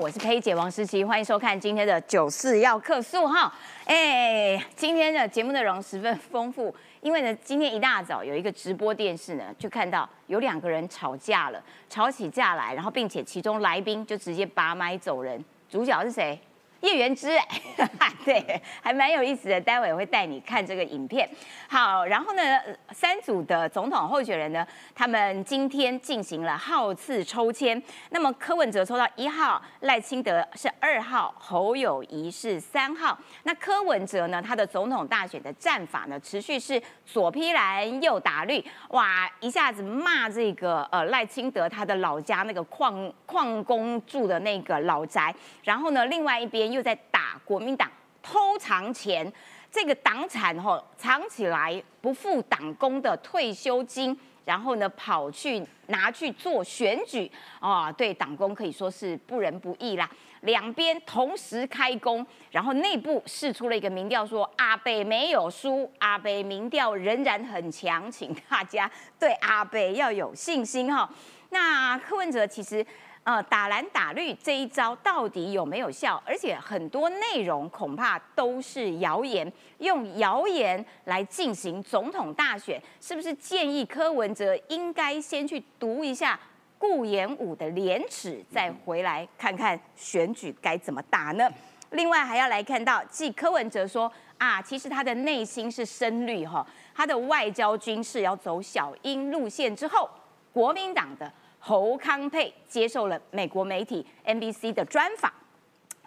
我是佩姐王思琪，欢迎收看今天的九四要客诉哈。哎，今天的节目内容十分丰富，因为呢，今天一大早有一个直播电视呢，就看到有两个人吵架了，吵起架来，然后并且其中来宾就直接拔麦走人，主角是谁？叶元之，对，还蛮有意思的。待会我会带你看这个影片。好，然后呢，三组的总统候选人呢，他们今天进行了号次抽签。那么柯文哲抽到一号，赖清德是二号，侯友谊是三号。那柯文哲呢，他的总统大选的战法呢，持续是左批蓝右打绿，哇，一下子骂这个呃赖清德他的老家那个矿矿工住的那个老宅，然后呢，另外一边。又在打国民党偷藏钱，这个党产吼藏起来不付党工的退休金，然后呢跑去拿去做选举啊，对党工可以说是不仁不义啦。两边同时开工，然后内部试出了一个民调，说阿北没有输，阿北民调仍然很强，请大家对阿北要有信心哈。那柯文哲其实。呃，打蓝打绿这一招到底有没有效？而且很多内容恐怕都是谣言，用谣言来进行总统大选，是不是建议柯文哲应该先去读一下顾炎武的廉耻，再回来看看选举该怎么打呢？另外还要来看到，继柯文哲说啊，其实他的内心是深绿哈，他的外交军事要走小英路线之后，国民党的。侯康佩接受了美国媒体 NBC 的专访，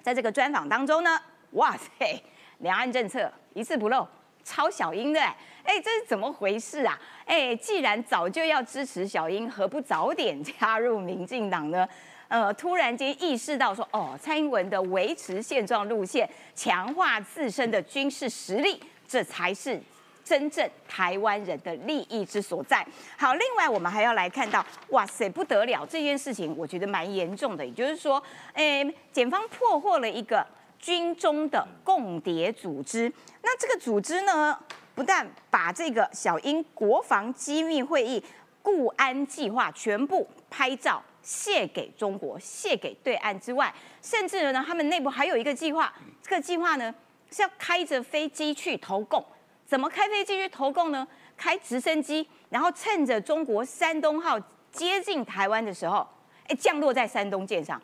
在这个专访当中呢，哇塞，两岸政策一字不漏，抄小英的，哎，这是怎么回事啊？哎，既然早就要支持小英，何不早点加入民进党呢？呃，突然间意识到说，哦，蔡英文的维持现状路线，强化自身的军事实力，这才是。真正台湾人的利益之所在。好，另外我们还要来看到，哇塞，不得了！这件事情我觉得蛮严重的，也就是说，诶，检方破获了一个军中的共谍组织。那这个组织呢，不但把这个小英国防机密会议固安计划全部拍照卸给中国、卸给对岸之外，甚至呢，他们内部还有一个计划，这个计划呢是要开着飞机去投共。怎么开飞机去投共呢？开直升机，然后趁着中国山东号接近台湾的时候，哎，降落在山东舰上。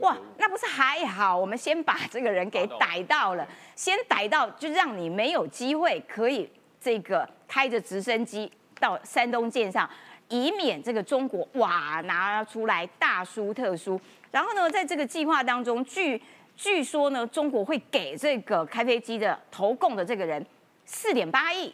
哇，那不是还好？我们先把这个人给逮到了，先逮到就让你没有机会可以这个开着直升机到山东舰上，以免这个中国哇拿出来大书特书。然后呢，在这个计划当中，据据说呢，中国会给这个开飞机的投共的这个人。四点八亿，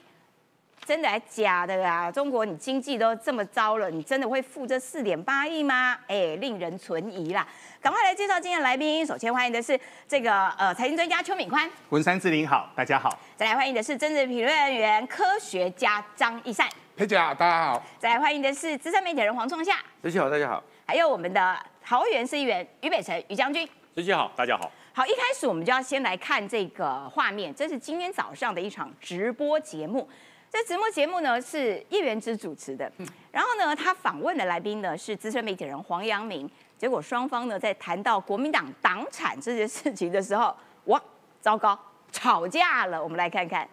真的还假的啊？中国你经济都这么糟了，你真的会付这四点八亿吗？哎，令人存疑啦！赶快来介绍今天的来宾，首先欢迎的是这个呃财经专家邱敏宽，文山志玲好，大家好。再来欢迎的是政治评论员、科学家张一善，佩姐好，大家好。再来欢迎的是资深媒体人黄仲夏，主席好，大家好。还有我们的桃园市议员于北辰于将军，主席好，大家好。好，一开始我们就要先来看这个画面，这是今天早上的一场直播节目。这直播节目呢是叶元之主持的，然后呢他访问的来宾呢是资深媒体人黄阳明。结果双方呢在谈到国民党党产这件事情的时候，哇，糟糕，吵架了。我们来看看。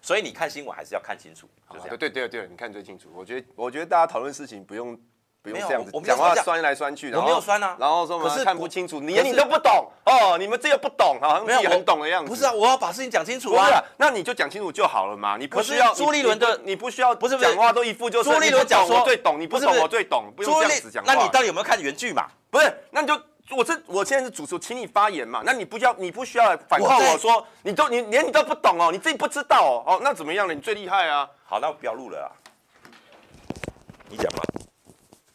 所以你看新闻还是要看清楚。对对对对，你看最清楚。我觉得我觉得大家讨论事情不用。不用这样子讲话酸来酸去，我没有酸啊。然后说可是看不清楚，你连你都不懂 哦，你们这个不懂，好像自己很懂的样子。不是啊，我要把事情讲清楚啊。那你就讲清楚就好了嘛，你不需要。朱立伦的你不需要，不是讲话都一副就是。朱立伦讲说我最懂，你不懂我最懂，不用这样子讲。那你到底有没有看原剧嘛？不是，那你就我这我现在是主持，请你发言嘛。那你不要，你不需要反抗我说，你都你连你都不懂哦，你自己不知道哦。哦，那怎么样了？你最厉害啊。好，那我不要录了啊。你讲吧。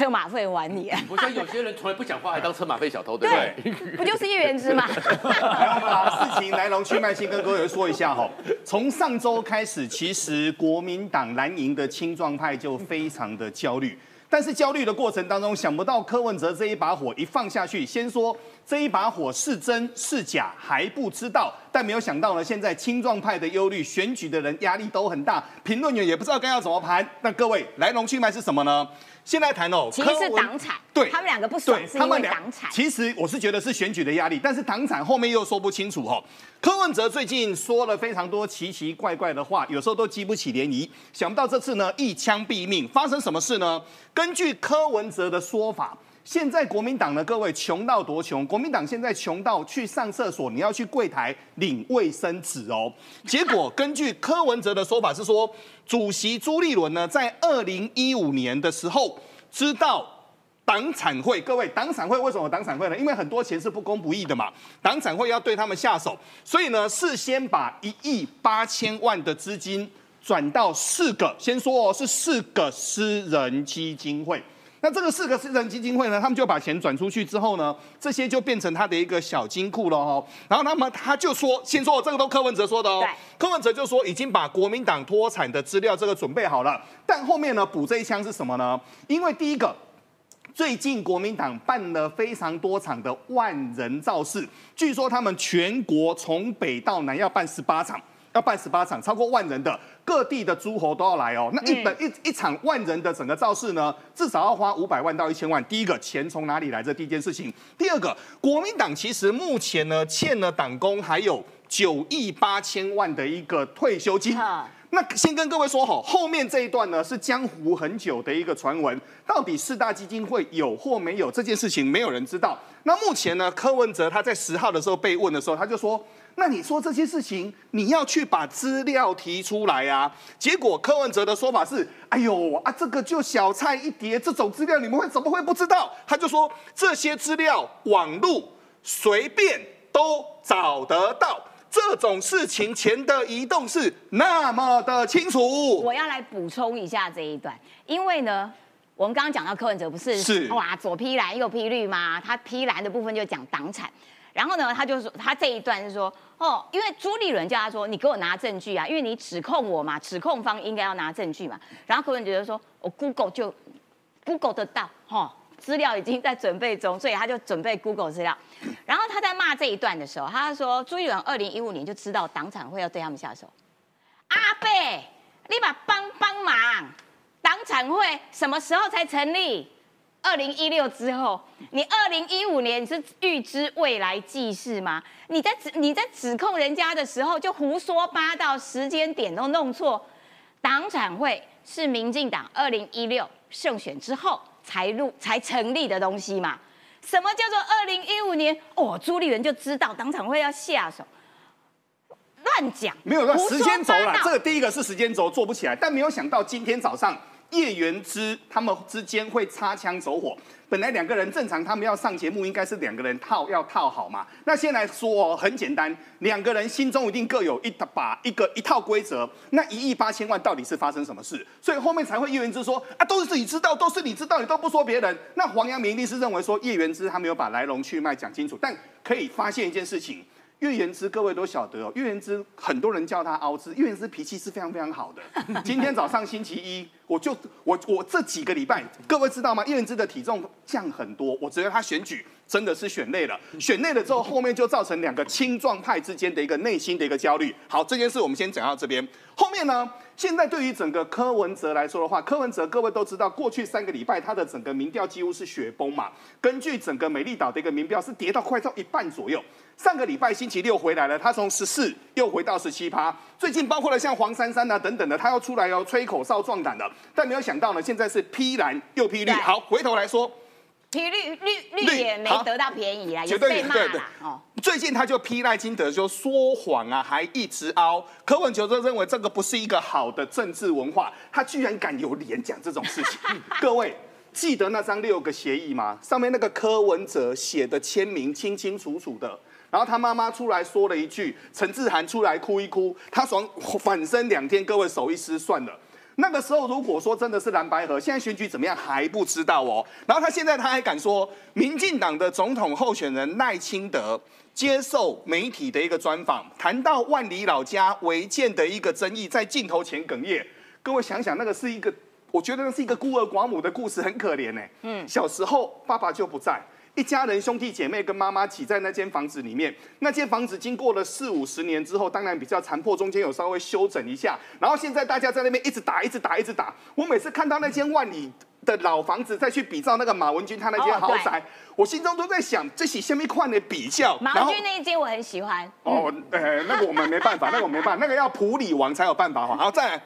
车马费还你。我觉得有些人从来不讲话，还当车马费小偷，对不对？不就是叶元之吗？来，我们把事情来龙去脉先跟各位说一下哈。从上周开始，其实国民党蓝营的青壮派就非常的焦虑。但是焦虑的过程当中，想不到柯文哲这一把火一放下去，先说这一把火是真是假还不知道，但没有想到呢，现在青壮派的忧虑，选举的人压力都很大，评论员也不知道该要怎么盘。那各位来龙去脉是什么呢？现在谈哦，其实是党产，对他们两个不爽是因为俩党产。其实我是觉得是选举的压力，但是党产后面又说不清楚哦。柯文哲最近说了非常多奇奇怪怪的话，有时候都激不起涟漪。想不到这次呢，一枪毙命，发生什么事呢？根据柯文哲的说法，现在国民党呢，各位穷到多穷？国民党现在穷到去上厕所，你要去柜台领卫生纸哦。结果根据柯文哲的说法是说，主席朱立伦呢，在二零一五年的时候。知道党产会，各位党产会为什么党产会呢？因为很多钱是不公不义的嘛，党产会要对他们下手，所以呢，事先把一亿八千万的资金转到四个，先说哦，是四个私人基金会。那这个四个私人基金会呢，他们就把钱转出去之后呢，这些就变成他的一个小金库了哈。然后那么他就说，先说这个都柯文哲说的哦，柯文哲就说已经把国民党脱产的资料这个准备好了，但后面呢补这一枪是什么呢？因为第一个，最近国民党办了非常多场的万人造势，据说他们全国从北到南要办十八场。要办十八场，超过万人的各地的诸侯都要来哦。那一本一一场万人的整个造势呢，至少要花五百万到一千万。第一个钱从哪里来？这第一件事情。第二个，国民党其实目前呢欠了党工还有九亿八千万的一个退休金。那先跟各位说好，后面这一段呢是江湖很久的一个传闻，到底四大基金会有或没有这件事情，没有人知道。那目前呢，柯文哲他在十号的时候被问的时候，他就说。那你说这些事情，你要去把资料提出来啊？结果柯文哲的说法是：哎呦啊，这个就小菜一碟，这种资料你们会怎么会不知道？他就说这些资料网络随便都找得到，这种事情钱的移动是那么的清楚。我要来补充一下这一段，因为呢，我们刚刚讲到柯文哲不是是哇左批蓝右批绿吗？他批蓝的部分就讲党产。然后呢，他就说他这一段是说，哦，因为朱立伦叫他说，你给我拿证据啊，因为你指控我嘛，指控方应该要拿证据嘛。然后柯文哲说，我 Google 就 Google 得到，哈，资料已经在准备中，所以他就准备 Google 资料。然后他在骂这一段的时候，他说朱立伦二零一五年就知道党产会要对他们下手。阿贝，你把帮帮忙，党产会什么时候才成立？二零一六之后，你二零一五年是预知未来记事吗？你在指你在指控人家的时候就胡说八道，时间点都弄错。党产会是民进党二零一六胜选之后才入才成立的东西嘛？什么叫做二零一五年？哦，朱立伦就知道党产会要下手，乱讲，没有，时间轴了。这个第一个是时间轴做不起来，但没有想到今天早上。叶元之他们之间会擦枪走火，本来两个人正常，他们要上节目应该是两个人套要套好嘛。那先来说很简单，两个人心中一定各有一把一个一套规则。那一亿八千万到底是发生什么事？所以后面才会叶元之说啊，都是自己知道，都是你知道，你都不说别人。那黄阳明一定是认为说叶元之他没有把来龙去脉讲清楚，但可以发现一件事情。岳元之，各位都晓得哦。岳元之很多人叫他凹之，岳元之脾气是非常非常好的。今天早上星期一，我就我我这几个礼拜，各位知道吗？岳元之的体重降很多，我觉得他选举真的是选累了。选累了之后，后面就造成两个青壮派之间的一个内心的一个焦虑。好，这件事我们先讲到这边。后面呢？现在对于整个柯文哲来说的话，柯文哲各位都知道，过去三个礼拜他的整个民调几乎是雪崩嘛。根据整个美丽岛的一个民调，是跌到快到一半左右。上个礼拜星期六回来了，他从十四又回到十七趴。最近包括了像黄珊珊啊等等的，他要出来要吹口哨壮胆的，但没有想到呢，现在是批蓝又批绿。好，回头来说。批绿绿绿也没得到便宜啦，也被骂了哦。最近他就批赖金德，就说谎啊，还一直凹。柯文哲就认为这个不是一个好的政治文化，他居然敢有脸讲这种事情。各位记得那张六个协议吗？上面那个柯文哲写的签名清清楚楚的，然后他妈妈出来说了一句，陈志涵出来哭一哭，他爽反身两天，各位手一撕算了。那个时候，如果说真的是蓝白河，现在选举怎么样还不知道哦。然后他现在他还敢说，民进党的总统候选人赖清德接受媒体的一个专访，谈到万里老家违建的一个争议，在镜头前哽咽。各位想想，那个是一个我觉得那是一个孤儿寡母的故事，很可怜呢。嗯，小时候爸爸就不在。一家人兄弟姐妹跟妈妈挤在那间房子里面，那间房子经过了四五十年之后，当然比较残破，中间有稍微修整一下。然后现在大家在那边一直打，一直打，一直打。我每次看到那间万里的老房子，再去比照那个马文君他那间豪宅，我心中都在想，这是下面块的比较。马文君那一间我很喜欢。哦，呃，那个我们没办法，那个我没办法，那个要普里王才有办法。好，再来。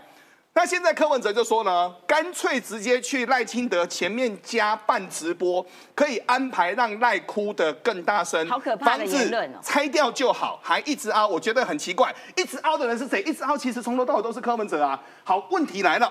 那现在柯文哲就说呢，干脆直接去赖清德前面加办直播，可以安排让赖哭的更大声，好可怕的言论哦，拆掉就好，还一直凹，我觉得很奇怪，一直凹的人是谁？一直凹其实从头到尾都是柯文哲啊。好，问题来了，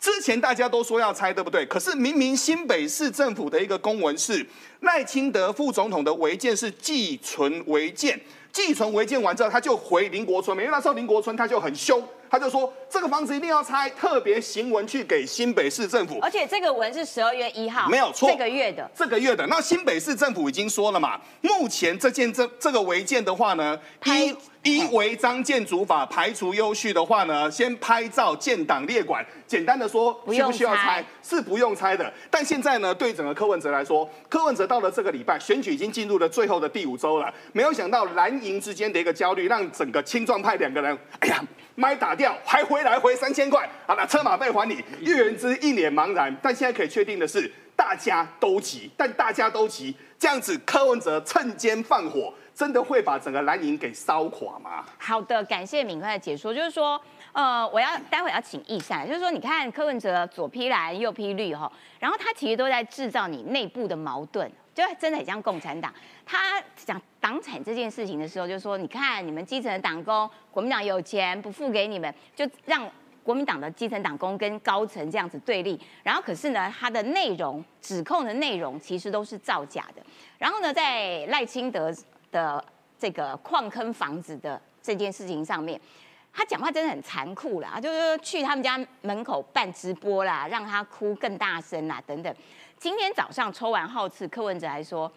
之前大家都说要拆，对不对？可是明明新北市政府的一个公文是赖清德副总统的违建是寄存违建，寄存违建完之后他就回林国村，因为那时候林国村他就很凶。他就说这个房子一定要拆，特别行文去给新北市政府，而且这个文是十二月一号，没有错，这个月的，这个月的。那新北市政府已经说了嘛，目前这件这这个违建的话呢，依依违章建筑法排除优序的话呢，先拍照建档列管。简单的说，需不需要拆？是不用拆的。但现在呢，对整个柯文哲来说，柯文哲到了这个礼拜，选举已经进入了最后的第五周了，没有想到蓝营之间的一个焦虑，让整个青壮派两个人，哎呀。麦打掉还回来回三千块，好了，车马费还你。岳元之一脸茫然，但现在可以确定的是，大家都急，但大家都急，这样子柯文哲趁奸放火，真的会把整个蓝营给烧垮吗？好的，感谢敏快的解说，就是说，呃，我要待会要请易善，就是说，你看柯文哲左批蓝右批绿哈，然后他其实都在制造你内部的矛盾。就真的很像共产党。他讲党产这件事情的时候，就说：“你看，你们基层的党工，国民党有钱不付给你们，就让国民党的基层党工跟高层这样子对立。然后可是呢，他的内容指控的内容其实都是造假的。然后呢，在赖清德的这个矿坑房子的这件事情上面，他讲话真的很残酷啦，就是去他们家门口办直播啦，让他哭更大声啦，等等。”今天早上抽完号次，柯文哲还说：“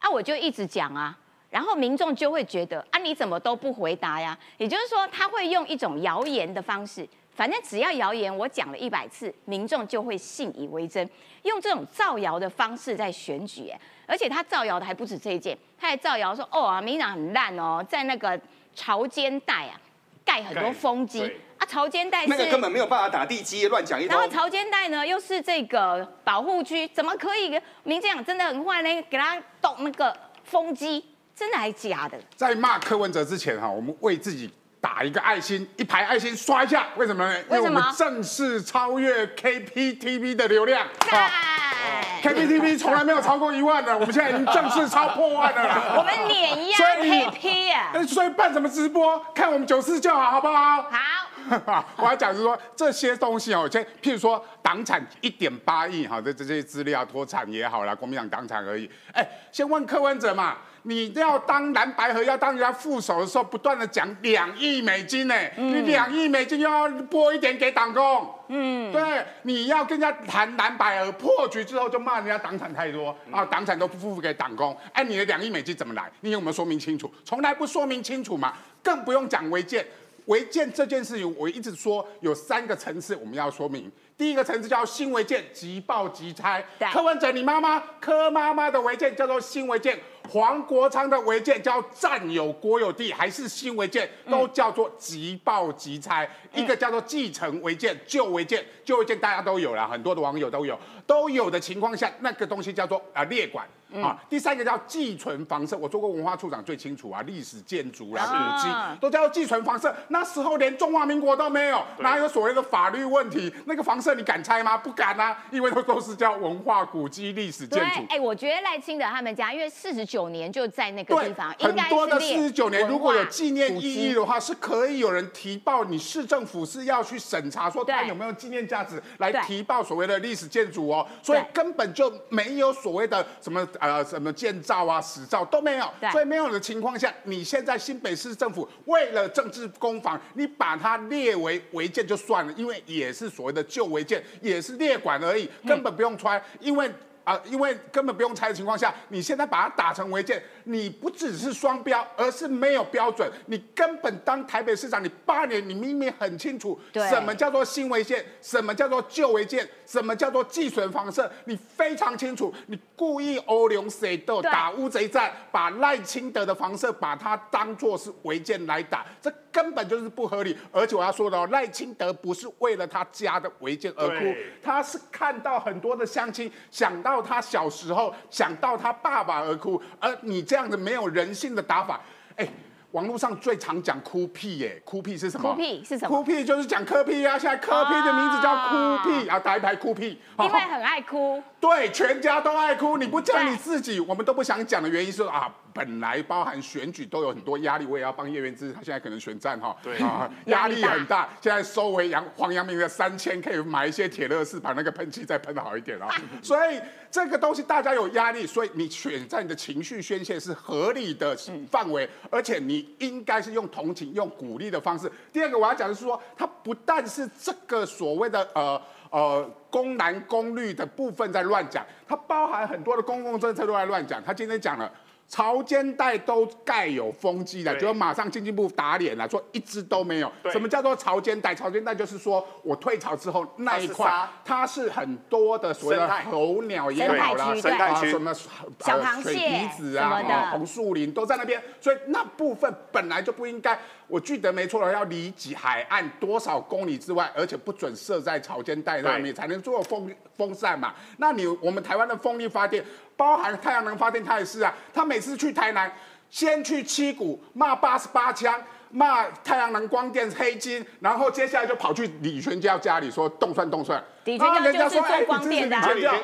啊，我就一直讲啊，然后民众就会觉得啊，你怎么都不回答呀？也就是说，他会用一种谣言的方式，反正只要谣言，我讲了一百次，民众就会信以为真，用这种造谣的方式在选举。而且他造谣的还不止这一件，他还造谣说：哦啊，民党很烂哦，在那个潮间带啊盖很多风机。”啊潮间带那个根本没有办法打地基，乱讲一通。然后潮间带呢，又是这个保护区，怎么可以？民进党真的很坏呢？给他动那个风机，真的还是假的？在骂柯文哲之前哈，我们为自己打一个爱心，一排爱心刷一下。为什么呢？为什么？正式超越 KPTV 的流量。KPTV 从来没有超过一万的，我们现在已经正式超破万了啦。我们碾压 KP 啊！所以办什么直播？看我们九四就好，好不好？好。我要讲是说这些东西哦，先譬如说党产一点八亿哈，这这些资料脱产也好啦，国民党党产而已。哎，先问柯文哲嘛，你要当蓝白河要当人家副手的时候，不断的讲两亿美金呢，你两亿美金又要拨一点给党工，嗯，对，你要跟人家谈蓝白河破局之后，就骂人家党产太多啊，党产都不付给党工，哎，你的两亿美金怎么来？你有没有说明清楚？从来不说明清楚嘛，更不用讲违建。违建这件事情，我一直说有三个层次我们要说明。第一个层次叫新违建，即报即拆。柯文哲，你妈妈柯妈妈的违建叫做新违建，黄国昌的违建叫占有国有地还是新违建，都叫做即报即拆。一个叫做继承违建，旧违建，旧违建大家都有了，很多的网友都有，都有的情况下，那个东西叫做啊列管。啊，第三个叫寄存房舍，我做过文化处长最清楚啊，历史建筑啦、古迹都叫做寄存房舍。那时候连中华民国都没有，哪有所谓的法律问题？那个房舍你敢拆吗？不敢啊，因为都都是叫文化古迹、历史建筑。哎，我觉得赖清德他们家，因为四十九年就在那个地方，很多的四十九年，如果有纪念意义的话，是可以有人提报，你市政府是要去审查，说它有没有纪念价值，来提报所谓的历史建筑哦。所以根本就没有所谓的什么。呃，什么建造啊、史造都没有，所以没有的情况下，你现在新北市政府为了政治攻防，你把它列为违建就算了，因为也是所谓的旧违建，也是列管而已，根本不用穿，因为。啊、因为根本不用拆的情况下，你现在把它打成违建，你不只是双标，而是没有标准。你根本当台北市长，你八年，你明明很清楚对什么叫做新违建，什么叫做旧违建，什么叫做寄存房舍，你非常清楚。你故意欧龙谁斗打乌贼战，把赖清德的房舍把它当做是违建来打，这根本就是不合理。而且我要说的哦，赖清德不是为了他家的违建而哭，他是看到很多的乡亲，想到他小时候，想到他爸爸而哭，而你这样的没有人性的打法，哎。网络上最常讲哭屁耶，哭屁是什么？哭屁是什么哭屁就是讲科屁啊，现在科屁的名字叫哭屁啊，打一排哭屁。因为很爱哭，对，全家都爱哭。你不讲你自己，我们都不想讲的原因是啊，本来包含选举都有很多压力，我也要帮叶元之，他现在可能选战哈，对啊，压压力很大。现在收回杨黄阳明的三千，可以买一些铁乐士，把那个喷漆再喷好一点啊。所以这个东西大家有压力，所以你选战的情绪宣泄是合理的范围，而且你应该是用同情、用鼓励的方式。第二个我要讲的是说，他不但是这个所谓的呃。呃，公男公绿的部分在乱讲，它包含很多的公共政策都在乱讲。他今天讲了。潮间带都盖有风机的，对。就马上经济部打脸了，说一只都没有。什么叫做潮间带？潮间带就是说我退潮之后那一块它是很多的所谓的候鸟也好啦，生态区啊什么呃小螃蟹水鼻子啊什么，红树林都在那边，所以那部分本来就不应该。我记得没错了，要离几海岸多少公里之外，而且不准设在潮间带上对面，才能做风风扇嘛。那你我们台湾的风力发电，包含太阳能发电，它也是啊。他每次去台南，先去七股骂八十八枪。骂太阳能光电黑金，然后接下来就跑去李全教家里说动算动算，李全教就是做光电的李全教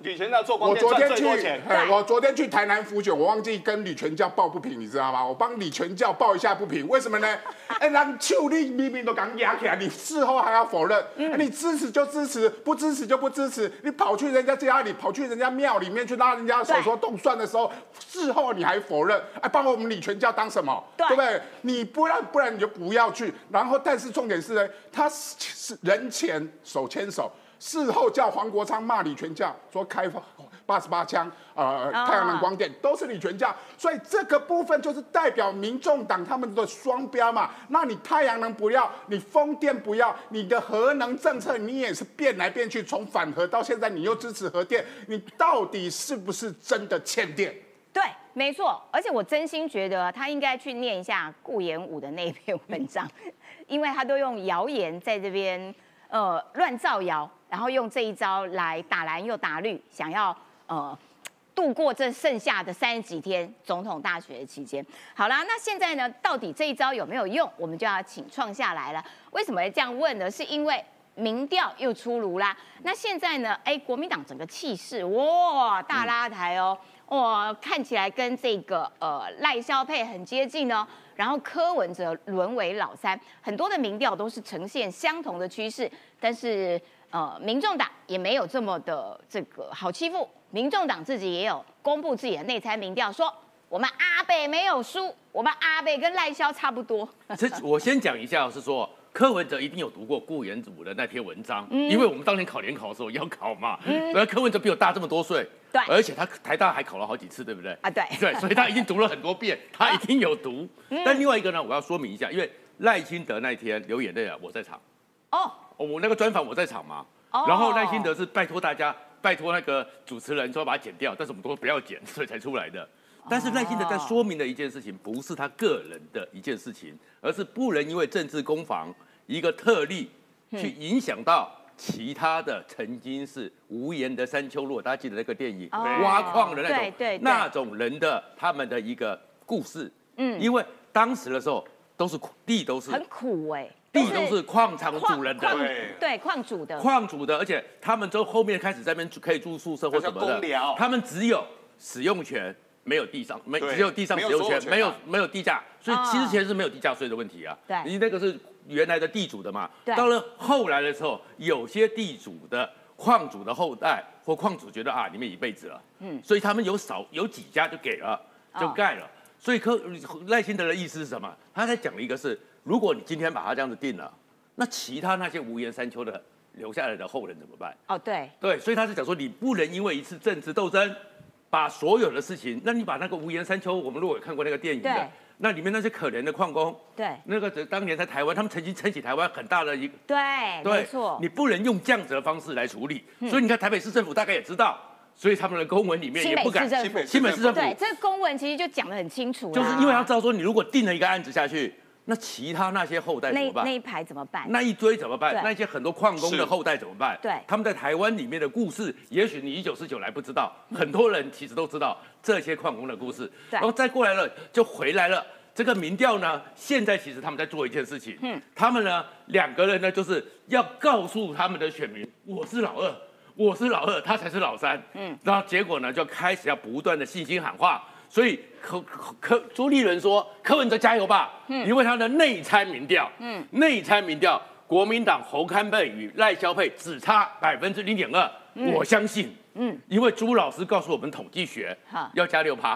以前做光我电赚昨天去最多钱，哎对我昨天去台南福酒，我忘记跟李全教抱不平，你知道吗？我帮李全教抱一下不平，为什么呢？哎，让邱力明明都刚压起来，你事后还要否认，你支持就支持，不支持就不支持，你跑去人家家里，跑去人家庙里面去拉人家手说动算的时候，事后你还否认，哎，把我们李全教当什么？对不对？你不然不然你就不要去。然后，但是重点是呢，他是是人前手牵手。事后叫黄国昌骂李全教，说开发八十八枪，呃，太阳能光电都是李全教，所以这个部分就是代表民众党他们的双标嘛。那你太阳能不要，你风电不要，你的核能政策你也是变来变去，从反核到现在你又支持核电，你到底是不是真的欠电？对，没错。而且我真心觉得他应该去念一下顾炎武的那篇文章，因为他都用谣言在这边呃乱造谣，然后用这一招来打蓝又打绿，想要呃度过这剩下的三十几天总统大选的期间。好啦，那现在呢，到底这一招有没有用？我们就要请创下来了。为什么会这样问呢？是因为民调又出炉啦。那现在呢，哎，国民党整个气势哇大拉抬哦，哇看起来跟这个呃赖萧配很接近哦。然后柯文哲沦为老三，很多的民调都是呈现相同的趋势，但是呃，民众党也没有这么的这个好欺负。民众党自己也有公布自己的内参民调，说我们阿北没有输，我们阿北跟赖萧差不多。这我先讲一下，是说柯文哲一定有读过顾炎祖的那篇文章，因为我们当年考联考的时候要考嘛，而柯文哲比我大这么多岁，对而且他台大还考了好几次，对不对？啊对对，所以他已经读了很多遍，他一定有读。但另外一个呢，我要说明一下，因为赖清德那天流眼泪啊，我在场，哦，我那个专访我在场嘛，哦。然后赖清德是拜托大家，拜托那个主持人说把它剪掉，但是我们都不要剪，所以才出来的。但是赖清德在说明的一件事情，不是他个人的一件事情，而是不能因为政治攻防一个特例去影响到其他的曾经是无言的山丘。如果大家记得那个电影，哦。挖矿的那种对对对。那种人的他们的一个故事。嗯，因为当时的时候都是苦地都是很苦哎、地都是矿场主人的。矿对对矿主的，矿主的，而且他们都后面开始在那边住可以住宿舍或什么的他们只有使用权，没有地上没只有地上使用权，没有所有啊没有地价，所以哦其实前是没有地价税的问题啊。对你那个是原来的地主的嘛。对到了后来的时候，有些地主的矿主的后代或矿主觉得啊，你们一辈子了，嗯，所以他们有少有几家就给了，就哦盖了。所以柯赖清德的意思是什么？他在讲一个是，如果你今天把它这样子定了，那其他那些无言山丘的留下来的后人怎么办？哦，对，对，所以他是讲说，你不能因为一次政治斗争，把所有的事情，那你把那个无言山丘，我们如果有看过那个电影对。的，那里面那些可怜的矿工，对。那个当年在台湾，他们曾经撑起台湾很大的一个，对，没错，你不能用这样子的方式来处理。所以你看台北市政府大概也知道，所以他们的公文里面也不敢市政府，新北市政府对，这个公文其实就讲得很清楚啦，就是因为他知道说，你如果定了一个案子下去，那其他那些后代怎么办？那那一排怎么办？那一堆怎么办？那些很多矿工的是后代怎么办？对他们在台湾里面的故事，也许你一九四九来不知道，很多人其实都知道这些矿工的故事。对然后再过来了就回来了。这个民调呢，现在其实他们在做一件事情，嗯，他们呢两个人呢就是要告诉他们的选民，我是老二，我是老二，他才是老三，嗯，然后结果呢就开始要不断的信心喊话，所以柯柯柯朱立伦说柯文哲加油吧，嗯，因为他的内参民调，嗯，内参民调，国民党侯康佩与赖萧佩只差百分之零点二，我相信，嗯，因为朱老师告诉我们统计学好要加六趴，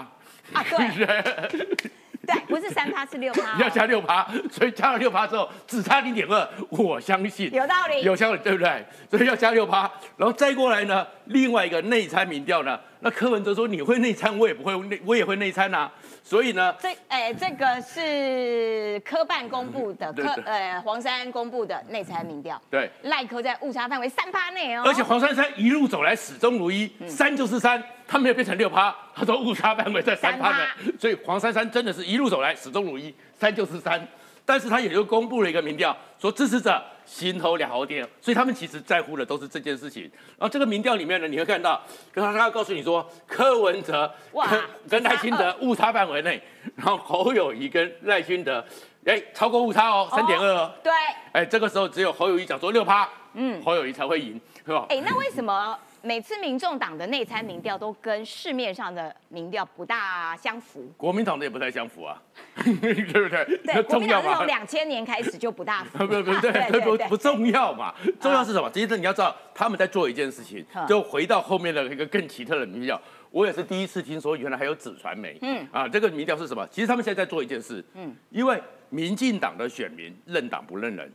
啊，对。对，不是三趴是六趴。哦，要加六趴，所以加了六趴之后只差零点二，我相信。有道理。有道理，对不对？所以要加六趴，然后再过来呢，另外一个内参民调呢，那柯文哲说你会内参，我也不会内，我也会内参啊，所以呢，这哎，这个是科办公布的科呃黄山公布的内参民调，对。赖科在误差范围三趴内哦，而且黄珊珊一路走来始终如一，三就是三，他没有变成六趴，他说误差范围在三趴的，所以黄珊珊真的是一路走来始终如一，三就是三。但是他也就公布了一个民调，说支持者心头两毫点，所以他们其实在乎的都是这件事情。然后这个民调里面呢，你会看到，跟他他要告诉你说，柯文哲跟跟赖清德误差范围内，然后侯友谊跟赖清德，哎，超过误差哦，三点二哦。对，哎，这个时候只有侯友谊讲说六趴，嗯，侯友谊才会赢，是吧？哎，那为什么每次民众党的内参民调都跟市面上的民调不大相符？国民党的也不太相符啊，对不对？对，那国民党从？两千年开始就不大符，不不不对，对 不不重要嘛，重要是什么？其实你要知道，他们在做一件事情嗯，就回到后面的一个更奇特的民调。我也是第一次听说，原来还有纸传媒。嗯啊，这个民调是什么？其实他们现在在做一件事。嗯，因为民进党的选民认党不认人。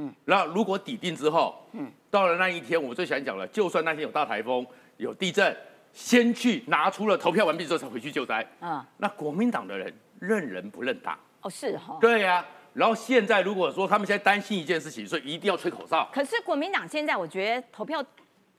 嗯，然后如果抵定之后，嗯，到了那一天，我最喜欢讲了，就算那天有大台风、有地震，先去拿出了投票完毕之后才回去救灾。嗯，那国民党的人认人不认党。哦是哈。对呀、然后现在如果说他们现在担心一件事情，所以一定要吹口哨。可是国民党现在我觉得投票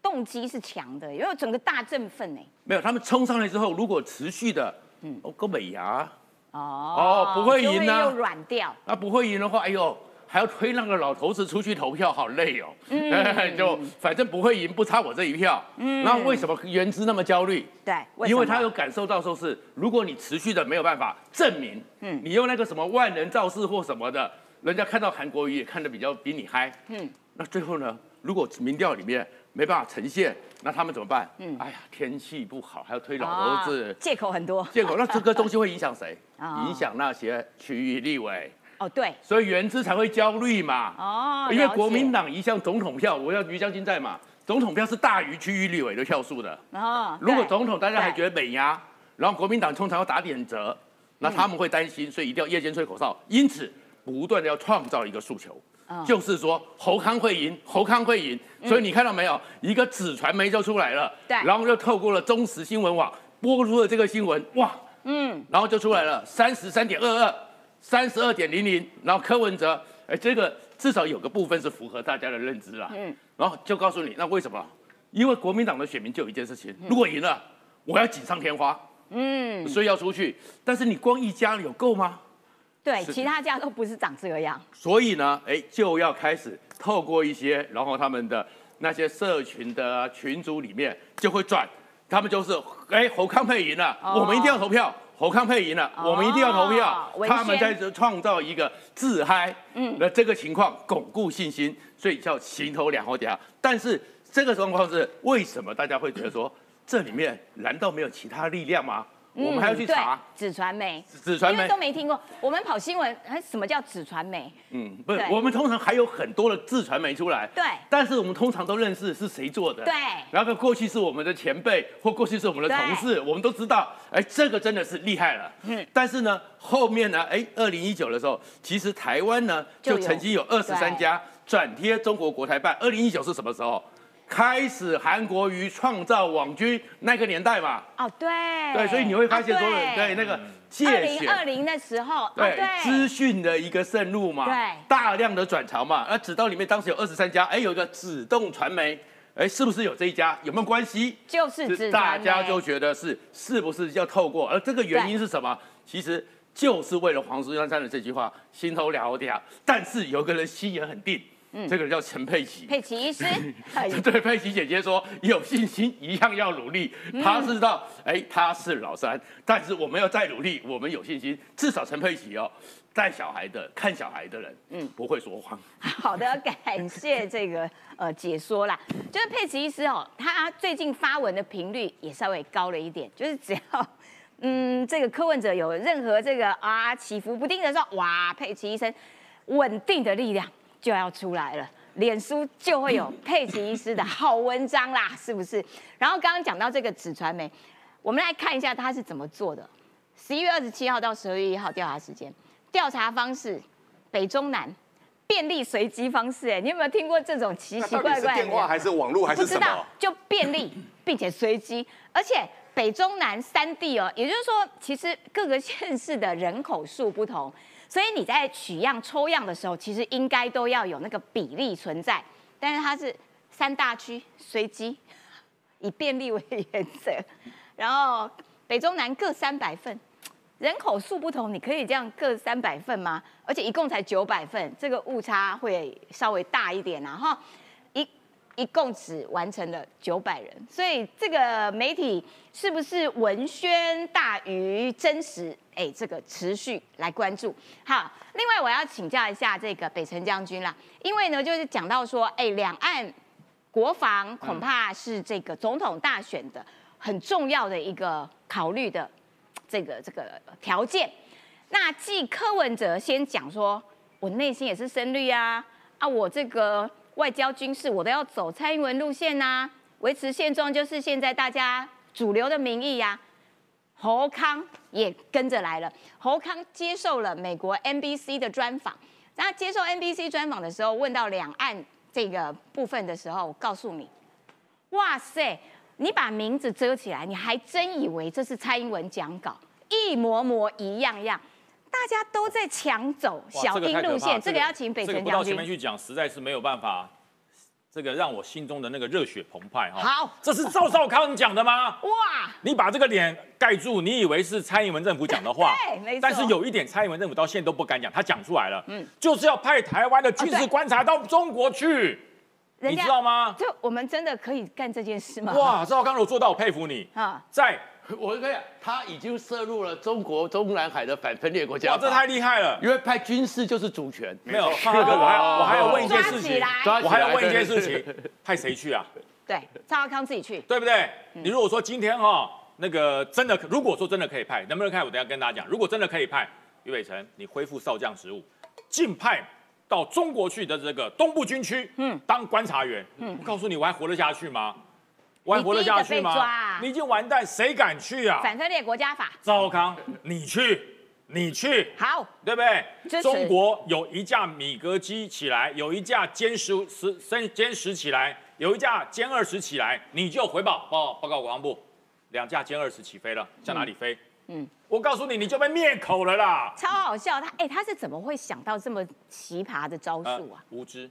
动机是强的，因为整个大振奋呢。没有，他们冲上来之后，如果持续的，嗯，哦，够美牙，哦哦不会赢啊又软掉。那不会赢的话，哎呦，还要推那个老头子出去投票，好累哦。嗯，就反正不会赢，不差我这一票。嗯，那为什么原之那么焦虑？对，因为他有感受到说是，如果你持续的没有办法证明，嗯，你用那个什么万人造势或什么的，人家看到韩国瑜也看得比较比你嗨，嗯，那最后呢，如果民调里面没办法呈现，那他们怎么办？嗯，哎呀，天气不好，还要推老头子啊，借口很多。借口那这个东西会影响谁啊？影响那些区域立委，哦，对，所以原资才会焦虑嘛。哦，因为国民党一向总统票，我要于将军在嘛，总统票是大于区域立委的票数的。哦，如果对总统大家还对觉得美压，然后国民党通常要打点折，那他们会担心，所以一定要夜间吹口哨，因此不断的要创造一个诉求。嗯。就是说侯康会赢，侯康会赢，所以你看到没有，一个纸传媒就出来了，对。然后就透过了中时新闻网播出了这个新闻，哇，嗯，然后就出来了三十三点二二，三十二点零零，然后柯文哲，哎，这个至少有个部分是符合大家的认知啦，嗯，然后就告诉你，那为什么？因为国民党的选民就有一件事情，如果赢了，我要锦上添花，嗯，所以要出去，但是你光一家有够吗？对，其他家都不是长这个样。所以呢，哎，就要开始透过一些，然后他们的那些社群的啊群组里面就会转，他们就是，哎，侯康配赢了，哦。我们一定要投票。侯康配赢了，我们一定要投票。文他们在这创造一个自嗨，嗯，那这个情况巩固信心，所以叫行头两后点。但是这个状况是为什么大家会觉得说，这里面难道没有其他力量吗？我们还要去查。纸传媒，纸传媒。都没听过。我们跑新闻，哎，什么叫纸传媒？嗯，不是，我们通常还有很多的自传媒出来，对。但是我们通常都认识是谁做的，对。然后过去是我们的前辈，或过去是我们的同事，我们都知道，哎，这个真的是厉害了。嗯，但是呢，后面呢，哎，二零一九的时候，其实台湾呢就曾经有二十三家转贴中国国台办。二零一九是什么时候？开始韩国瑜创造网军那个年代嘛。哦，对，对，所以你会发现说，啊对那个二零二。零的时候，哦对对，资讯的一个渗入嘛，对大量的转潮嘛，那指到里面当时有二十三家，哎，有一个指动传媒，哎，是不是有这一家？有没有关系？就是指大家就觉得是是不是要透过？而这个原因是什么？其实就是为了黄石山的这句话，心头了了。但是有个人心也很定，这个人叫陈佩琪。佩奇医师，哎对佩奇姐姐说有信心，一样要努力。她知道，哎，她是老三，但是我们要再努力，我们有信心。至少陈佩琪哦，带小孩的、看小孩的人，嗯，不会说谎。好的，感谢这个呃解说啦。就是佩奇医师哦，他最近发文的频率也稍微高了一点，就是只要 嗯这个柯文哲有任何这个啊起伏不定的时候，哇，佩奇医生稳定的力量就要出来了。脸书就会有佩奇医师的好文章啦，是不是？然后刚刚讲到这个纸传媒，我们来看一下他是怎么做的。十一月二十七号到十二月一号调查时间，调查方式北中南便利随机方式，哎，你有没有听过这种奇奇怪怪的？电话还是网络还是什不知道？，就便利并且随机，而且北中南三地哦，也就是说，其实各个县市的人口数不同，所以你在取样抽样的时候，其实应该都要有那个比例存在，但是它是三大区随机，以便利为原则，然后北中南各三百份。人口数不同，你可以这样各三百份吗？而且一共才九百份，这个误差会稍微大一点啊哈。一一共只完成了九百人，所以这个媒体是不是文宣大于真实？哎，这个持续来关注。好，另外我要请教一下这个北辰将军啦，因为呢就是讲到说，哎，两岸国防恐怕是这个总统大选的很重要的一个考虑的这个这个条件。那继柯文哲先讲说，我内心也是深绿啊，啊，我这个外交军事我都要走蔡英文路线呐、维持现状就是现在大家主流的民意呀、侯康也跟着来了，侯康接受了美国 NBC 的专访。那接受 NBC 专访的时候，问到两岸这个部分的时候，我告诉你，哇塞，你把名字遮起来，你还真以为这是蔡英文讲稿，一模模一样样，大家都在抢走小这个太可怕英路线，这个要请北这个辰将军不到前面。去讲，实在是没有办法，这个让我心中的那个热血澎湃哈。好这是赵少康讲的吗？哇，你把这个脸盖住，你以为是蔡英文政府讲的话 对没错但是有一点，蔡英文政府到现在都不敢讲，他讲出来了，嗯，就是要派台湾的军事观察到中国去，你知道吗？就我们真的可以干这件事吗？哇，赵少康如果做到，我佩服你。啊，在 我跟你讲，他已经涉入了中国中南海的反分裂国家哇，这太厉害了。因为派军事就是主权，没有，那个我还我还要问一件事情我还要问一件事情，派谁去啊？对，赵少康自己去。对不对？嗯你如果说今天哈、那个真的，如果说真的可以派，能不能派？我等下跟大家讲。如果真的可以派，于北辰，你恢复少将职务，竞派到中国去的这个东部军区，嗯，当观察员，嗯，我告诉你，我还活得下去吗？我还活得下去吗啊？你已经完蛋，谁敢去啊？反分裂国家法，赵康，你去，你去，好，对不对中国有一架米格机起来，有一架歼十十升歼十起来，有一架歼二十起来，你就回报报报告国防部，两架歼二十起飞了，向哪里飞？嗯嗯，我告诉你，你就被灭口了啦！超好笑。他哎、他是怎么会想到这么奇葩的招呃数啊？无知，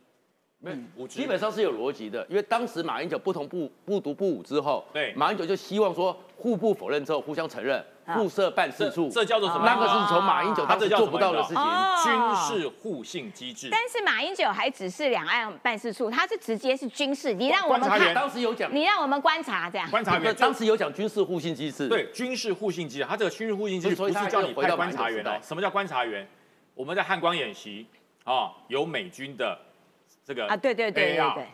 没有基本上是有逻辑的，因为当时马英九不同步不独不武之后，对马英九就希望说互不否认之后互相承认，啊互设办事处，这叫做什么？那个是从马英九他这叫当时做不到的事情。哦军事互信机制。但是马英九还只是两岸办事处，他是直接是军事，你让我们观察员看，当时有讲，你让我们观察这样。观察员当时有讲军事互信机制，对军事互信机制，他这个军事互信机制不所以它是叫你回到观察员哦马英九时代。什么叫观察员？我们在汉光演习啊，有美军的这个啊，对对对对对，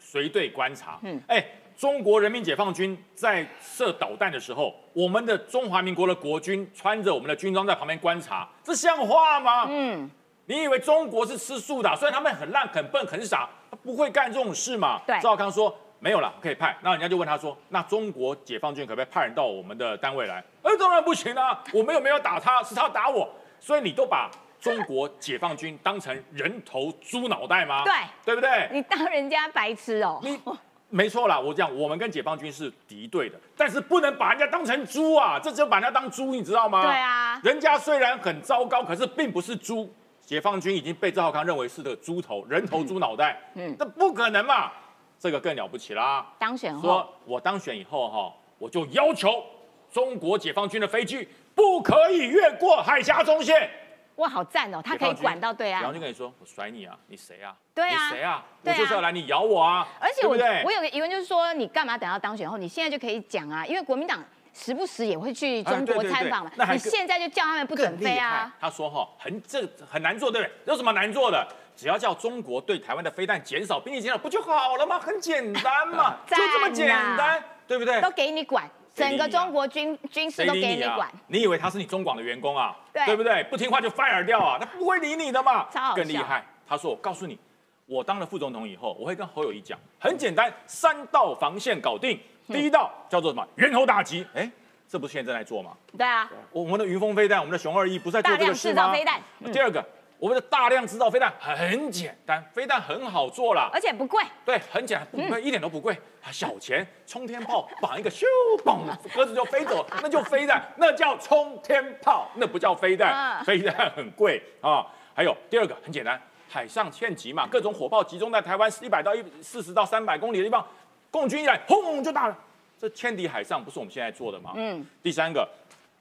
随队观察。嗯嗯，哎，中国人民解放军在射导弹的时候，我们的中华民国的国军穿着我们的军装在旁边观察，这像话吗？嗯，你以为中国是吃素的啊、虽然他们很烂、很笨、很傻，他不会干这种事嘛？对赵康说没有了，可以派。那人家就问他说，那中国解放军可不可以派人到我们的单位来？哎，当然不行啊，我们又没有打他，是他打我，所以你都把中国解放军当成人头猪脑袋吗？对对不对？你当人家白痴哦、你没错啦，我讲我们跟解放军是敌对的，但是不能把人家当成猪啊，这就把人家当猪，你知道吗？对啊人家虽然很糟糕，可是并不是猪。解放军已经被赵少康认为是个猪头、人头猪脑袋，嗯，这不可能嘛，这个更了不起啦。当选后说我当选以后哈，我就要求中国解放军的飞机不可以越过海峡中线。哇，好赞哦、他可以管到对岸然后就。跟你说，我甩你啊，你谁啊？对啊你谁啊？我就是要来你咬我啊！而且我我有个疑问，就是说你干嘛等到当选后，你现在就可以讲啊？因为国民党时不时也会去中国参访嘛，那还你现在就叫他们不准飞啊？。他说哈，很这很难做，对不对？有什么难做的？只要叫中国对台湾的飞弹减少，兵力减少，不就好了吗？很简单嘛，就赞这么简呐单，对不对？都给你管，整个中国军军事都给你管。？你以为他是你中广的员工啊？对不对？不听话就 fire 掉啊，他不会理你的嘛超好笑。更厉害，他说：“我告诉你，我当了副总统以后，我会跟侯友谊讲，很简单，三道防线搞定。第一道叫做什么？猿猴打击。哎，这不是现在正在做吗？对啊，我我们的云峰飞弹，我们的熊二一不是在做大量这个事吗？制造飞弹，嗯第二个，我们的大量制造飞弹很简单，飞弹很好做啦。而且不贵。对，很简单，不贵，一点都不贵，啊小钱，冲天炮绑一个咻，嘣，鸽子就飞走，那就飞弹，那叫冲天炮，那不叫飞弹，嗯飞弹很贵啊。还有第二个很简单，海上欠集嘛，各种火炮集中在台湾一百到一四十到三百公里的地方，共军一来，轰就打了。这千敌海上不是我们现在做的吗？嗯，第三个，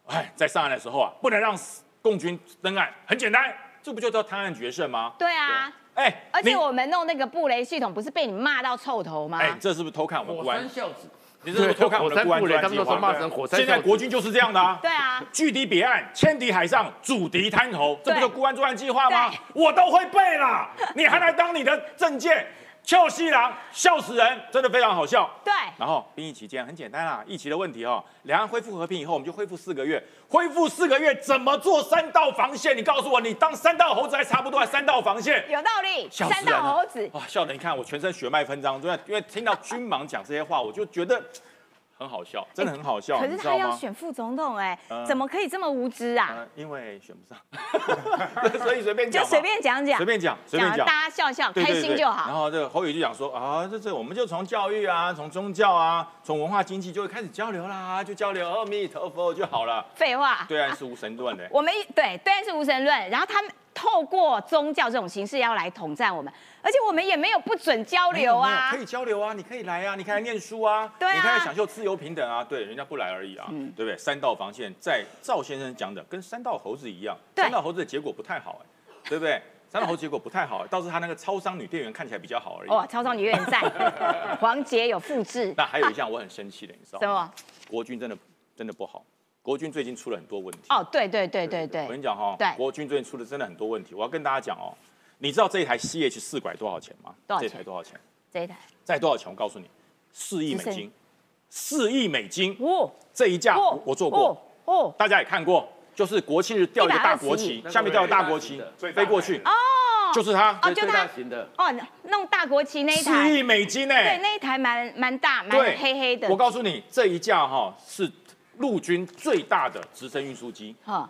哎，在上岸的时候啊，不能让共军登岸，很简单，这不就叫贪案决胜吗？对啊，哎，而且我们弄那个布雷系统，不是被你骂到臭头吗？哎，这是不是偷看我们火山？孝子，你这是不是偷看我们的国安火山布雷专辑他们都说骂成火山现在国军就是这样的啊。对啊，拒敌彼岸，歼敌海上，阻敌滩头，这不就对国安作战计划吗？我都会背啦，你还来当你的政界？俏西郎，笑死人，真的非常好笑。对，然后兵役期间很简单啦，疫情的问题哦，两岸恢复和平以后，我们就恢复四个月，恢复四个月怎么做三道防线？你告诉我，你当三道猴子还差不多，还三道防线？有道理。三道猴子，哇，笑的你看我全身血脉喷张，因为因为听到军盲讲这些话，我就觉得很好笑，真的很好笑，可是他要？选副总统，哎嗯，怎么可以这么无知啊？呃，因为选不上，所以随便讲，就随便讲讲随，便讲，随便讲。大家笑笑，开心就好。然后这个侯宇就讲说啊，这这我们就从教育啊，从宗教啊，从文化经济就会开始交流啦，就交流阿弥陀佛就好了。废话，对岸是无神论的，我们对对岸是无神论，然后他们透过宗教这种形式要来统战我们，而且我们也没有不准交流啊可。以交流啊，你可以来啊，你可以来念书啊，对啊你可以来享受自由平等啊，对，人家不来而已啊，嗯对不对？三道防线在赵先生讲的跟三道猴子一样，三道猴子的结果不太好哎，对不对？三道猴子结果不太好，倒是他那个超商女店员看起来比较好而已。哇，超商女院在，黄杰有复制，那还有一项我很生气的，你知道吗？什么？国军真的真的不好，国军最近出了很多问题。哦，对对对对对我跟，你讲哈、对。国军最近出了真的很多问题。我要跟大家讲哦，你知道这一台 CH 四拐多少钱吗？多少钱？这台多少钱？这一台，在多少钱？我告诉你，四亿美金，四亿。美金。哦。这一架我我做过，哦哦。大家也看过，就是国庆日吊一个大国旗，下面吊个大国旗飞过去，哦。就是它，哦，就最大他型的，哦，弄大国旗那一台，四亿美金呢、对，那一台蛮蛮大，蛮黑黑的。我。告诉你，这一架哈、是陆军最大的直升运输机，哈，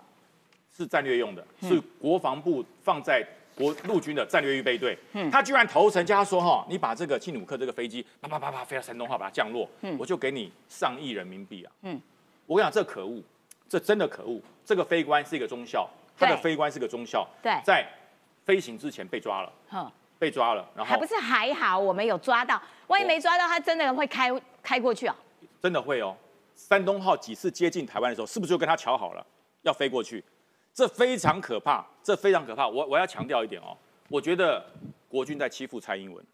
是战略用的，嗯是国防部放在国陆军的战略预备队。嗯他居然投诚叫他说哈，你把这个庆努克这个飞机啪啪啪啪飞到山东号，把它降落，我就给你上亿人民币啊。嗯我跟你讲，这可恶，这真的可恶。这个飞官是一个中校，他的对飞官是个中校，对在飞行之前被抓了，哈，被抓了，然后还不是还好，我们有抓到，万一没抓到，他真的会开开过去啊。真的会哦。山东号几次接近台湾的时候，是不是就跟他瞧好了要飞过去？这非常可怕，这非常可怕。我我要强调一点哦，我觉得国军在欺负蔡英文。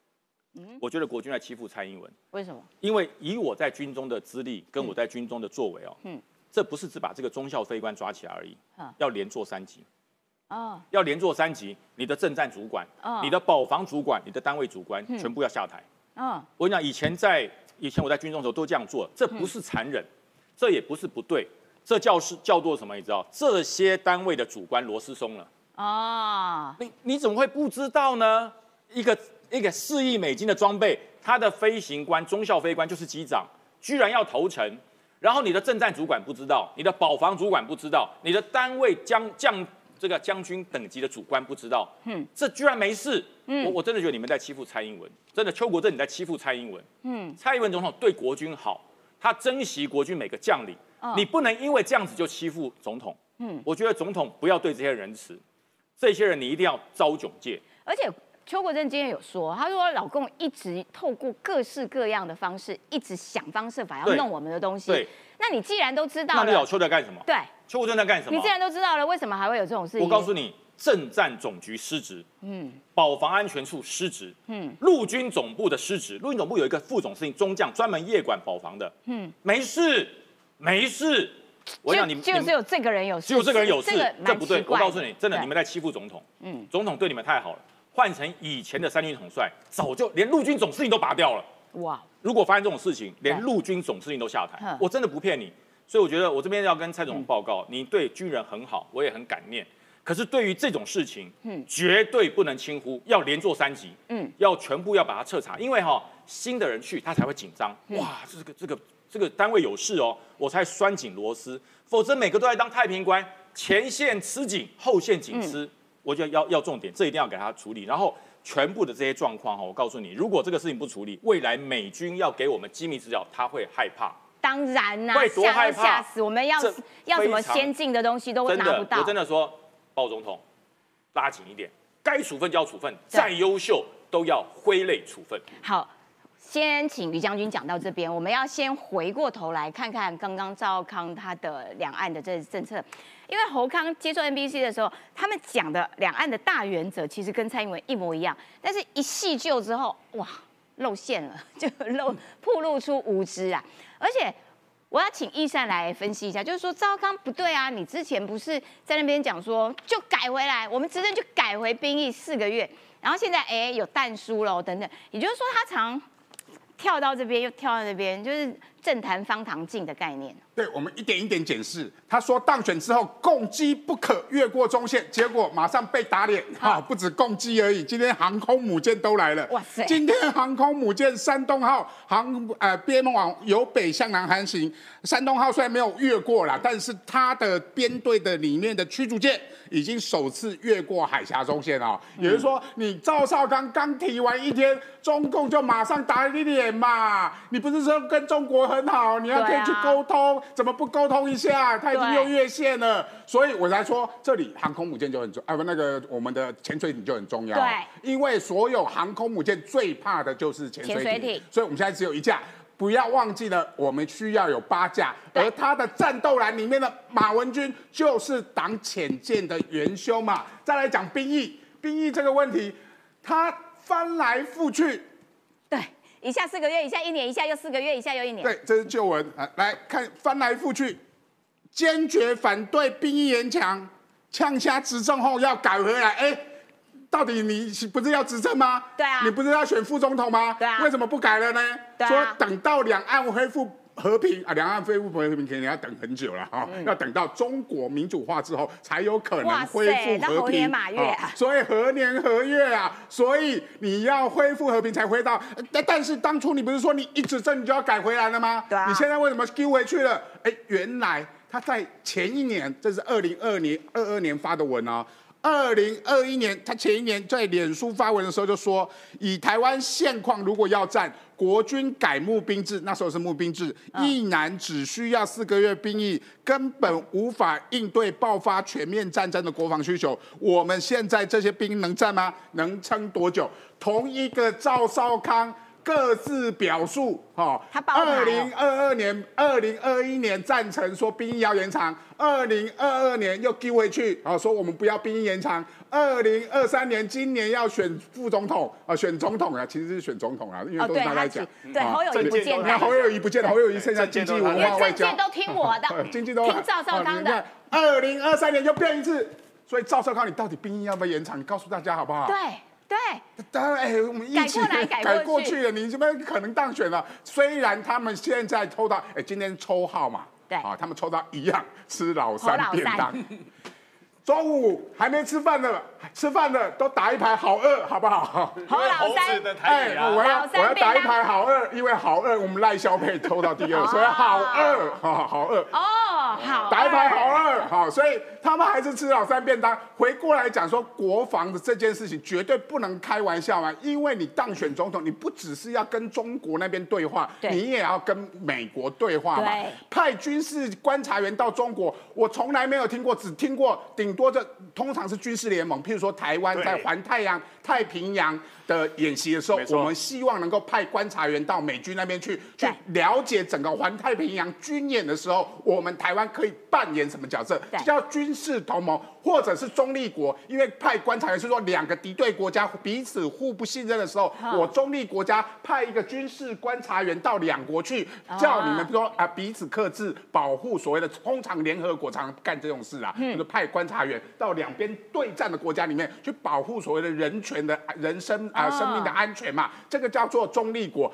我觉得国军在欺负蔡英文，为什么？因为以我在军中的资历跟我在军中的作为哦，嗯。这不是只把这个中校飞官抓起来而已嗯，要连做三级，哦，要连做三级，你的政战主管、哦。你的保防主管、你的单位主管全部要下台。嗯，我跟你讲，以前在以前我在军中的时候都这样做，这不是残忍，这也不是不对，这叫是叫做什么？你知道？这些单位的主官螺丝松了，啊，你你怎么会不知道呢？一个一个四亿美金的装备，他的飞行官中校飞官就是机长，居然要投诚，然后你的政战主管不知道，你的保防主管不知道，你的单位将将这个将军等级的主官不知道，嗯，这居然没事，嗯，我我真的觉得你们在欺负蔡英文，真的邱国正你在欺负蔡英文，嗯，蔡英文总统对国军好，他珍惜国军每个将领，你不能因为这样子就欺负总统，嗯，我觉得总统不要对这些人仁慈，这些人你一定要遭窘戒，而且邱国正今天有说，他说老公一直透过各式各样的方式，一直想方设法要弄我们的东西对。那你既然都知道那你老了，邱在干什么？对，邱国正在干什么？你既然都知道了，为什么还会有这种事情？我告诉你，政战总局失职，嗯，保防安全处失职，嗯，陆军总部的失职，陆军总部有一个副总司令中将，专门夜管保防的，嗯，没事，没事。我就想你们，就只有这个人有事，只有这个人有事，这不对。我告诉你，真的，你们在欺负总统，嗯，总统对你们太好了，换成以前的三军统帅，早就连陆军总司令都拔掉了。哇，如果发生这种事情，连对陆军总司令都下台，我真的不骗你。所以我觉得我这边要跟蔡总统报告，你对军人很好，我也很感念。可是对于这种事情，嗯，绝对不能轻忽，要连做三级，嗯。嗯，要全部要把它彻查，因为哈、新的人去他才会紧张，哇，这个这个这个单位有事哦，我才拴紧螺丝，否则每个都在当太平官，前线吃紧，后线紧吃，我觉得要要重点，这一定要给他处理，然后。全部的这些状况哈，我告诉你，如果这个事情不处理，未来美军要给我们机密资料，他会害怕。当然啦、会害怕？都吓死，我们要要什么先进的东西都真的，拿不到。我。真的说，鲍总统拉紧一点，该处分就要处分，再优秀都要挥泪处分。好，先请于将军讲到这边，我们要先回过头来看看刚刚赵康他的两岸的这政策，因为侯康接受 NBC 的时候，他们讲的两岸的大原则其实跟蔡英文一模一样，但是一细究之后，哇，露馅了，就露暴露出无知啊！而且我要请易善来分析一下，就是说赵康不对啊，你之前不是在那边讲说就改回来，我们执政就改回兵役四个月，然后现在哎有弹书喽等等，也就是说他常跳到这边又跳到那边，就是政坛方糖镜的概念。对，我们一点一点检视。他说当选之后共击不可越过中线，结果马上被打脸。哈、不止共击而已，今天航空母舰都来了。哇塞今天航空母舰山东号航呃边往由北向南航行，山东号虽然没有越过啦，但是它的编队的里面的驱逐舰已经首次越过海峡中线哦。嗯也就是说，你赵少刚刚提完一天，中共就马上打你脸嘛？你不是说跟中国很好，你要可以去沟通，怎么不沟通一下？他已经对又越线了，所以我才说这里航空母舰就很重，啊不，那个我们的潜水艇就很重要。对，因为所有航空母舰最怕的就是潜水艇，所以我们现在只有一架。不要忘记了，我们需要有八架，而他的战斗栏里面的马文君就是挡潜舰的元凶嘛。再来讲兵役，兵役这个问题，他翻来覆去，对，一下四个月，一下一年，一下又四个月，一下又一年。对，这是旧闻啊，来看翻来覆去，坚决反对兵役延长，呛下执政后要改回来，哎。到底你不是要执政吗？对啊你不是要选副总统吗？对啊为什么不改了呢？对啊说等到两岸恢复和平啊，两岸恢复和平肯定要等很久了哈、要等到中国民主化之后才有可能恢复和平。猴年马月啊哦所以何年何月啊？所以你要恢复和平才回到。但但是当初你不是说你一执政你就要改回来了吗？对啊你现在为什么丢回去了？哎，原来他在前一年，这是二零二年二二年发的文哦。二零二一年，他前一年在脸书发文的时候就说，以台湾现况，如果要战，国军改募兵制，那时候是募兵制，一男只需要四个月兵役，根本无法应对爆发全面战争的国防需求。我们现在这些兵能战吗？能撑多久？同一个赵少康。各自表述，哈、哦二零二二年、二零二一年赞成说兵役要延长，二零二二年又丢回去，啊，说我们不要兵役延长，二零二三年今年要选副总统，啊，选总统啊，其实是选总统啊，因为哦，都对他是他在讲提，，对啊侯友谊不见侯友谊不见了，侯友谊剩下经济文因化外交都听我的，经济都听赵少康的。。二零二三年又变一次，所以赵少康，你到底兵役要不要延长？你告诉大家好不好？对对，当然，哎，我们一起改 改过去过去了，你这边可能当选了。虽然他们现在抽到，哎，今天抽号码，对啊，他们抽到一样吃老三便当。中午还没吃饭的，吃饭的都打一排好饿，好不好？好老三的台语啊，我要我要打一排好饿，因为好饿，我们赖萧佩抽到第二，哦所以好饿，好好饿。哦，好打一排好二二，好，所以他们还是吃老三便当。回过来讲说，国防的这件事情绝对不能开玩笑啊！因为你当选总统，你不只是要跟中国那边对话，对你也要跟美国对话嘛对。派军事观察员到中国，我从来没有听过，只听过顶多的通常是军事联盟，譬如说台湾在环太阳、太平洋的演习的时候我们希望能够派观察员到美军那边去，去了解整个环太平洋军演的时候，我们台湾可以扮演什么角色？这叫军事同盟或者是中立国。因为派观察员是说两个敌对国家彼此互不信任的时候，嗯我中立国家派一个军事观察员到两国去，叫你们说啊彼此克制，保护所谓的通常联合国常常干这种事啊，就是派观察员到两边对战的国家里面去保护所谓的人权的人身啊、哦生命的安全嘛，这个叫做中立国。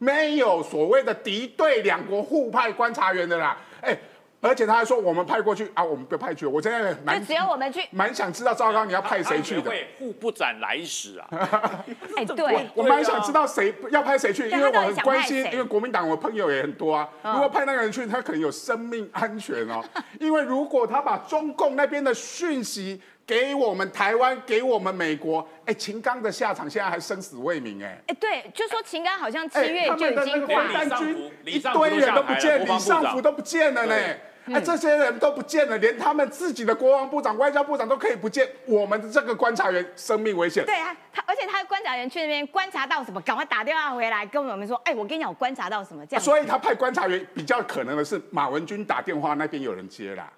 没有所谓的敌对两国互派观察员的啦，哎，而且他还说我们派过去啊，我们不派去，我真的蛮就只有我们去，蛮想知道赵刚你要派谁去的，会互不斩来使啊？哎，对，我蛮想知道谁要派谁去，因为我很关心，因为国民党我朋友也很多啊，嗯如果派那个人去，他可能有生命安全哦，因为如果他把中共那边的讯息给我们台湾，给我们美国，哎，秦刚的下场现在还生死未明哎。哎，对，就说秦刚好像七哎月就已经个挂飞弹军一堆人都不见，李尚福都不见了呢。哎，这些人都不见了，连他们自己的国防部长、外交部长都可以不见，我们的这个观察员生命危险。对啊，他而且他的观察员去那边观察到什么，赶快打电话回来跟我们说，哎，我跟你讲，我观察到什么这样子。所以他派观察员比较可能的是马文君打电话那边有人接啦。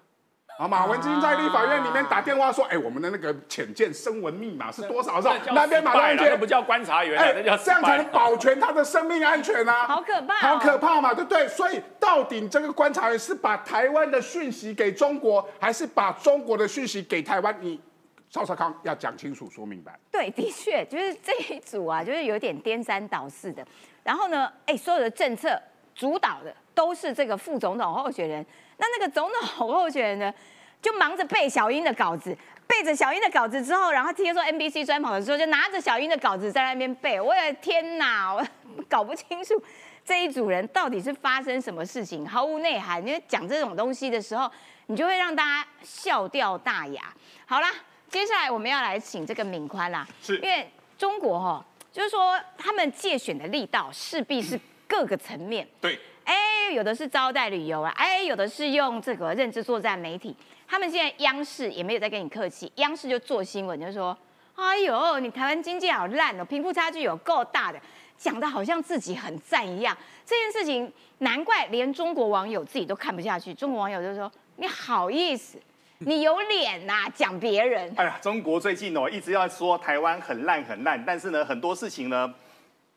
啊，马文君在立法院里面打电话说，哎，我们的那个潜舰声纹密码是多少少？那边马上接那那不叫观察员啊，哎那叫，这样才能保全他的生命安全啊！好可怕哦好可怕嘛，对不对？所以到底这个观察员是把台湾的讯息给中国，还是把中国的讯息给台湾？你赵少康要讲清楚、说明白。对，的确就是这一组啊，就是有点颠三倒四的。然后呢，哎，所有的政策主导的都是这个副总统候选人。那那个总统候选人呢，就忙着背小英的稿子，背着小英的稿子之后，然后听说 NBC 专访的时候，就拿着小英的稿子在那边背。我的天哪，我搞不清楚这一组人到底是发生什么事情，毫无内涵。因为讲这种东西的时候，你就会让大家笑掉大牙。好啦，接下来我们要来请这个敏宽啦，是因为中国哈、就是说他们借选的力道势必是各个层面。对，哎，有的是招待旅游啊，哎，有的是用这个认知作战媒体。他们现在央视也没有在跟你客气，央视就做新闻，就说：“哎呦，你台湾经济好烂哦，贫富差距有够大的，讲的好像自己很赞一样。”这件事情难怪连中国网友自己都看不下去，中国网友就说：“你好意思，你有脸呐、讲别人。”哎呀，中国最近哦一直要说台湾很烂很烂，但是呢很多事情呢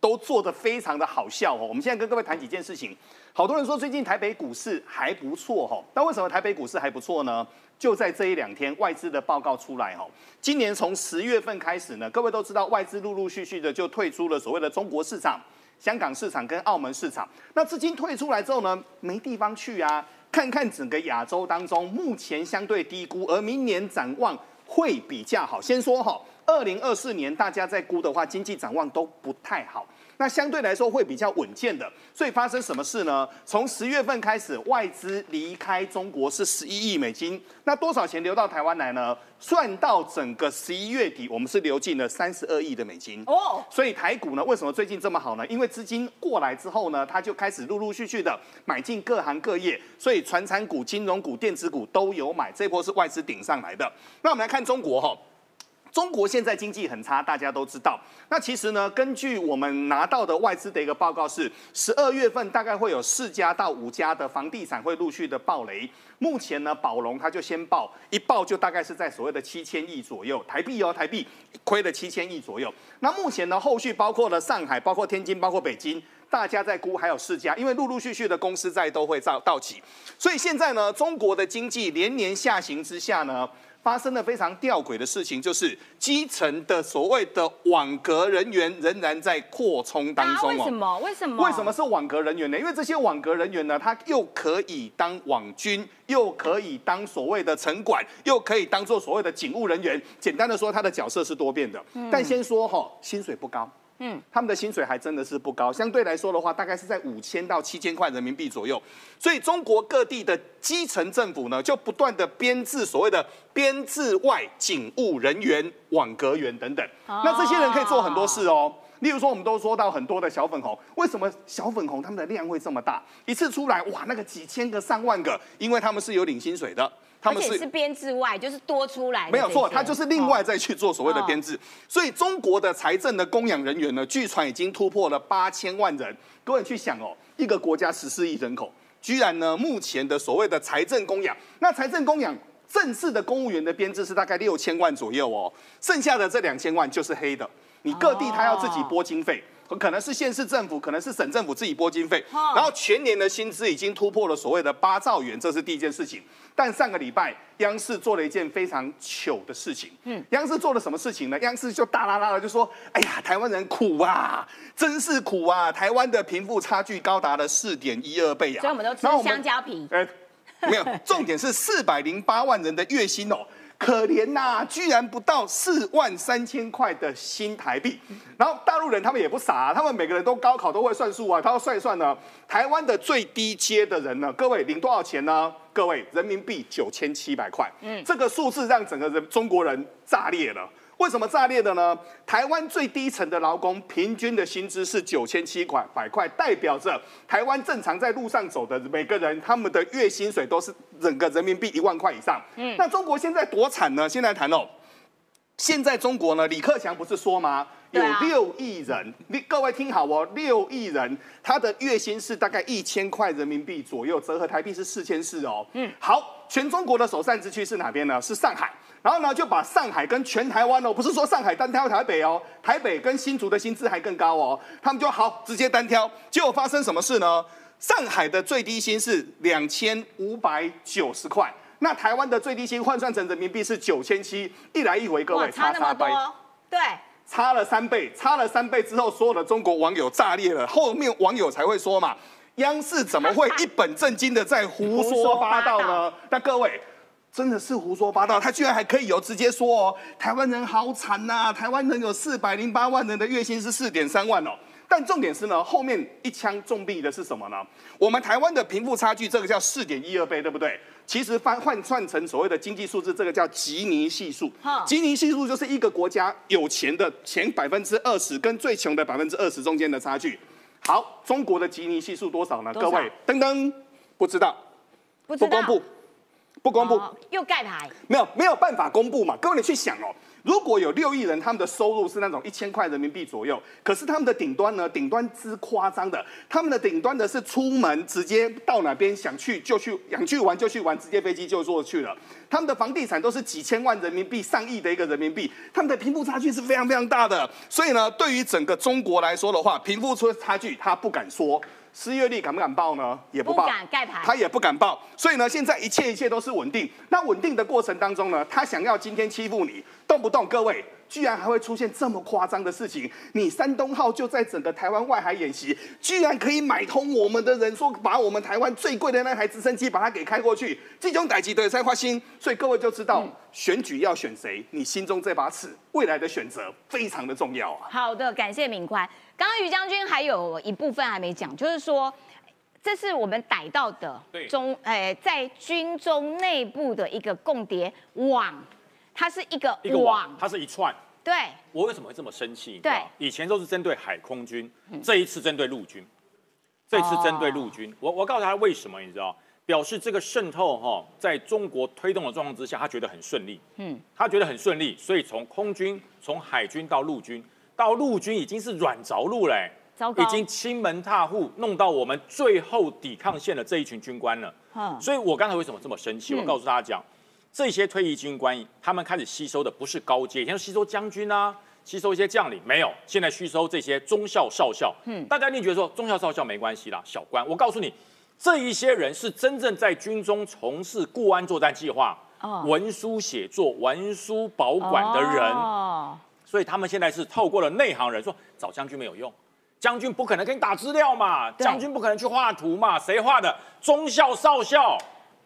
都做得非常的好笑哦。我们现在跟各位谈几件事情，好多人说最近台北股市还不错哈、那为什么台北股市还不错呢？就在这一两天，外资的报告出来哈、今年从十月份开始呢，各位都知道外资陆陆续续的就退出了所谓的中国市场。香港市场跟澳门市场，那资金退出来之后呢，没地方去啊。看看整个亚洲当中，目前相对低估，而明年展望会比较好。先说哈，二零二四年大家在估的话，经济展望都不太好。那相对来说会比较稳健的，所以发生什么事呢？从十月份开始，外资离开中国是十一亿美金，那多少钱流到台湾来呢？算到整个十一月底，我们是流进了三十二亿的美金。哦，所以台股呢，为什么最近这么好呢？因为资金过来之后呢，它就开始陆陆续续的买进各行各业，所以传产股、金融股、电子股都有买，这波是外资顶上来的。那我们来看中国哈。中国现在经济很差，大家都知道。那其实呢，根据我们拿到的外资的一个报告是，十二月份大概会有四家到五家的房地产会陆续的爆雷。目前呢，宝龙它就先报，一报就大概是在所谓的七千亿左右台币哦，台币亏了七千亿左右。那目前呢，后续包括了上海、包括天津、包括北京。大家在估还有四家，因为陆陆续续的公司债都会到到期，所以现在呢，中国的经济连年下行之下呢，发生了非常吊诡的事情，就是基层的所谓的网格人员仍然在扩充当啊，中哦。为什么？为什么？为什么？是网格人员呢？因为这些网格人员呢，他又可以当网军，又可以当所谓的城管，又可以当做所谓的警务人员。简单的说，他的角色是多变的。但先说哈，薪水不高。嗯，他们的薪水还真的是不高，相对来说的话，大概是在五千到七千块人民币左右。所以中国各地的基层政府呢，就不断的编制所谓的编制外警务人员、网格员等等。那这些人可以做很多事哦。例如说，我们都说到很多的小粉红，为什么小粉红他们的量会这么大？一次出来，哇，那个几千个、上万个，因为他们是有领薪水的，他们是编制外，就是多出来的没有错，他就是另外再去做所谓的哦编制。所以中国的财政的供养人员呢，据传已经突破了八千万人。各位去想哦，一个国家十四亿人口，居然呢目前的所谓的财政供养，那财政供养正式的公务员的编制是大概六千万左右哦，剩下的这两千万就是黑的。你各地他要自己拨经费。可能是县市政府，可能是省政府自己拨经费，哦然后全年的薪资已经突破了所谓的八兆元，这是第一件事情。但上个礼拜，央视做了一件非常糗的事情。嗯，央视做了什么事情呢？央视就大啦啦的就说：“哎呀，台湾人苦啊，真是苦啊！台湾的贫富差距高达了四点一二倍啊！”所以我们都吃香蕉皮。呃，没有，重点是四百零八万人的月薪哦，可怜呐、居然不到四万三千块的新台币。然后大陆人他们也不傻、啊，他们每个人都高考都会算数啊，他要算一算呢，台湾的最低阶的人呢，各位领多少钱呢？各位人民币九千七百块，嗯，这个数字让整个人中国人炸裂了。为什么炸裂的呢？台湾最低层的劳工平均的薪资是九千七块百块，代表着台湾正常在路上走的每个人，他们的月薪水都是整个人民币一万块以上。嗯，那中国现在多惨呢？现在谈哦，现在中国呢，李克强不是说吗？有六亿人，你各位听好哦，六亿人，他的月薪是大概一千块人民币左右，折合台币是四千四哦。嗯，好，全中国的首善之区是哪边呢？是上海。然后呢，就把上海跟全台湾哦，不是说上海单挑台北哦，台北跟新竹的薪资还更高哦，他们就好直接单挑。结果发生什么事呢？上海的最低薪是两千五百九十块，那台湾的最低薪换算成人民币是九千七，一来一回，各，位差那么多倍。，对，差了三倍，差了三倍之后，所有的中国网友炸裂了。后面网友才会说嘛，央视怎么会一本正经的在胡说八道呢？那各位。真的是胡说八道，他居然还可以有直接说哦，台湾人好惨呐、台湾人有四百零八万人的月薪是四点三万哦。但重点是呢，后面一枪中毙的是什么呢？我们台湾的贫富差距，这个叫四点一二倍，对不对？其实翻换算成所谓的经济数字，这个叫吉尼系数哈。吉尼系数就是一个国家有钱的前百分之二十跟最穷的百分之二十中间的差距。好，中国的吉尼系数多少呢？少各位，噔噔，不知道，不知道不公布，不公布。哦又盖牌，没有没有办法公布嘛？各位你去想哦，如果有六亿人，他们的收入是那种一千块人民币左右，可是他们的顶端呢，顶端之夸张的，他们的顶端的是出门直接到哪边想去就去，想去玩就去玩，直接飞机就坐去了。他们的房地产都是几千万人民币、上亿的一个人民币，他们的贫富差距是非常非常大的。所以呢，对于整个中国来说的话，贫富出差距他不敢说。失业率敢不敢报呢？也不报，不敢盖牌他也不敢报，所以呢，现在一切一切都是稳定。那稳定的过程当中呢，他想要今天欺负你，动不动各位居然还会出现这么夸张的事情。你山东号就在整个台湾外海演习，居然可以买通我们的人，说把我们台湾最贵的那台直升机把它给开过去，这种歹级对才花心。所以各位就知道、选举要选谁，你心中这把尺，未来的选择非常的重要啊。好的，感谢敏宽。刚刚于将军还有一部分还没讲，就是说，这是我们逮到的对中，哎、在军中内部的一个共谍网，它是一个一个网，它是一串。对，我为什么会这么生气？对嗯以前都是针对海空军，这一次针对陆军，这一次针对陆军。我我告诉他为什么，你知道？表示这个渗透哈、在中国推动的状况之下，他觉得很顺利。嗯，他觉得很顺利，所以从空军、从海军到陆军，到陆军已经是软着陆嘞、糟糕已经亲门踏户，弄到我们最后抵抗线的这一群军官了。嗯，所以我刚才为什么这么生气？嗯我告诉大家讲，这些退役军官，他们开始吸收的不是高阶，以前吸收将军啊，吸收一些将领，没有，现在吸收这些中校、少校。嗯，大家一定觉得说中校、少校没关系啦，小官。我告诉你，这一些人是真正在军中从事固安作战计划、哦文书写作、文书保管的人。哦，所以他们现在是透过了内行人说找将军没有用，将军不可能给你打资料嘛，对将军不可能去画图嘛，谁画的？中校、少校。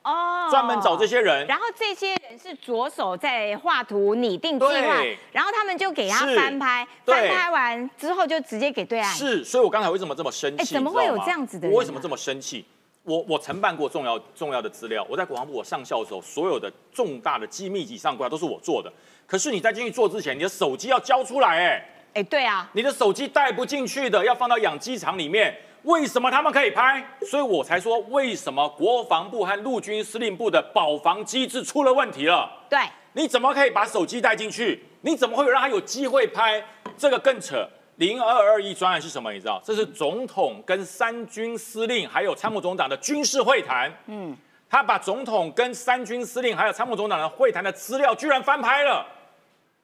哦专门找这些人。然后这些人是左手在画图、拟定计划，然后他们就给他翻拍，翻拍完之后就直接给对岸。是，所以我刚才为什么这么生气？哎怎么会有这样子的我为什么这么生气？我我承办过重要重要的资料，我在国防部我上校的时候，所有的重大的机密级上规划都是我做的。可是你在进去做之前，你的手机要交出来，哎，哎，对啊，你的手机带不进去的，要放到养鸡场里面。为什么他们可以拍？所以我才说，为什么国防部和陆军司令部的保防机制出了问题了？对，你怎么可以把手机带进去？你怎么会有让他有机会拍？这个更扯。零二二一专案是什么？你知道？这是总统跟三军司令还有参谋总长的军事会谈。嗯，他把总统跟三军司令还有参谋总长的会谈的资料居然翻拍了，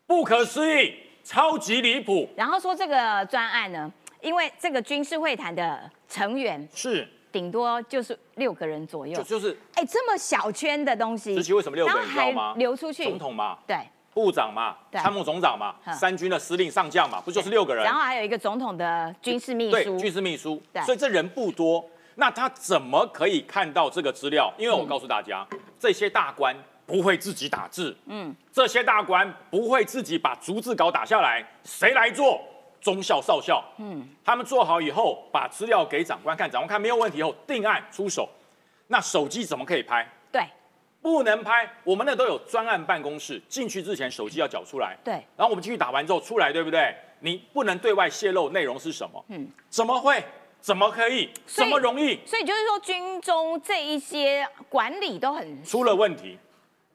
不可思议，超级离谱。然后说这个专案呢，因为这个军事会谈的成员是，顶多就是六个人左右。就，就是。哎，这么小圈的东西，实际为什么六个人你知道吗？流出去，总统嘛，对，部长嘛，对。参谋总长嘛嗯，三军的司令上将嘛，不就是六个人？然后还有一个总统的军事秘对，书，军事秘书。对，所以这人不多。那他怎么可以看到这个资料？因为我告诉大家，这些大官不会自己打字，嗯，这些大官不会自己把逐字稿打下来，谁来做？中校、少校，嗯，他们做好以后，把资料给长官看，长官看没有问题以后，定案出手。那手机怎么可以拍？对不能拍，我们那都有专案办公室，进去之前手机要缴出来。对然后我们进去打完之后出来，对不对？你不能对外泄露内容是什么？嗯，怎么会？怎么可以？怎么容易？所以就是说军中这一些管理都很，出了问题。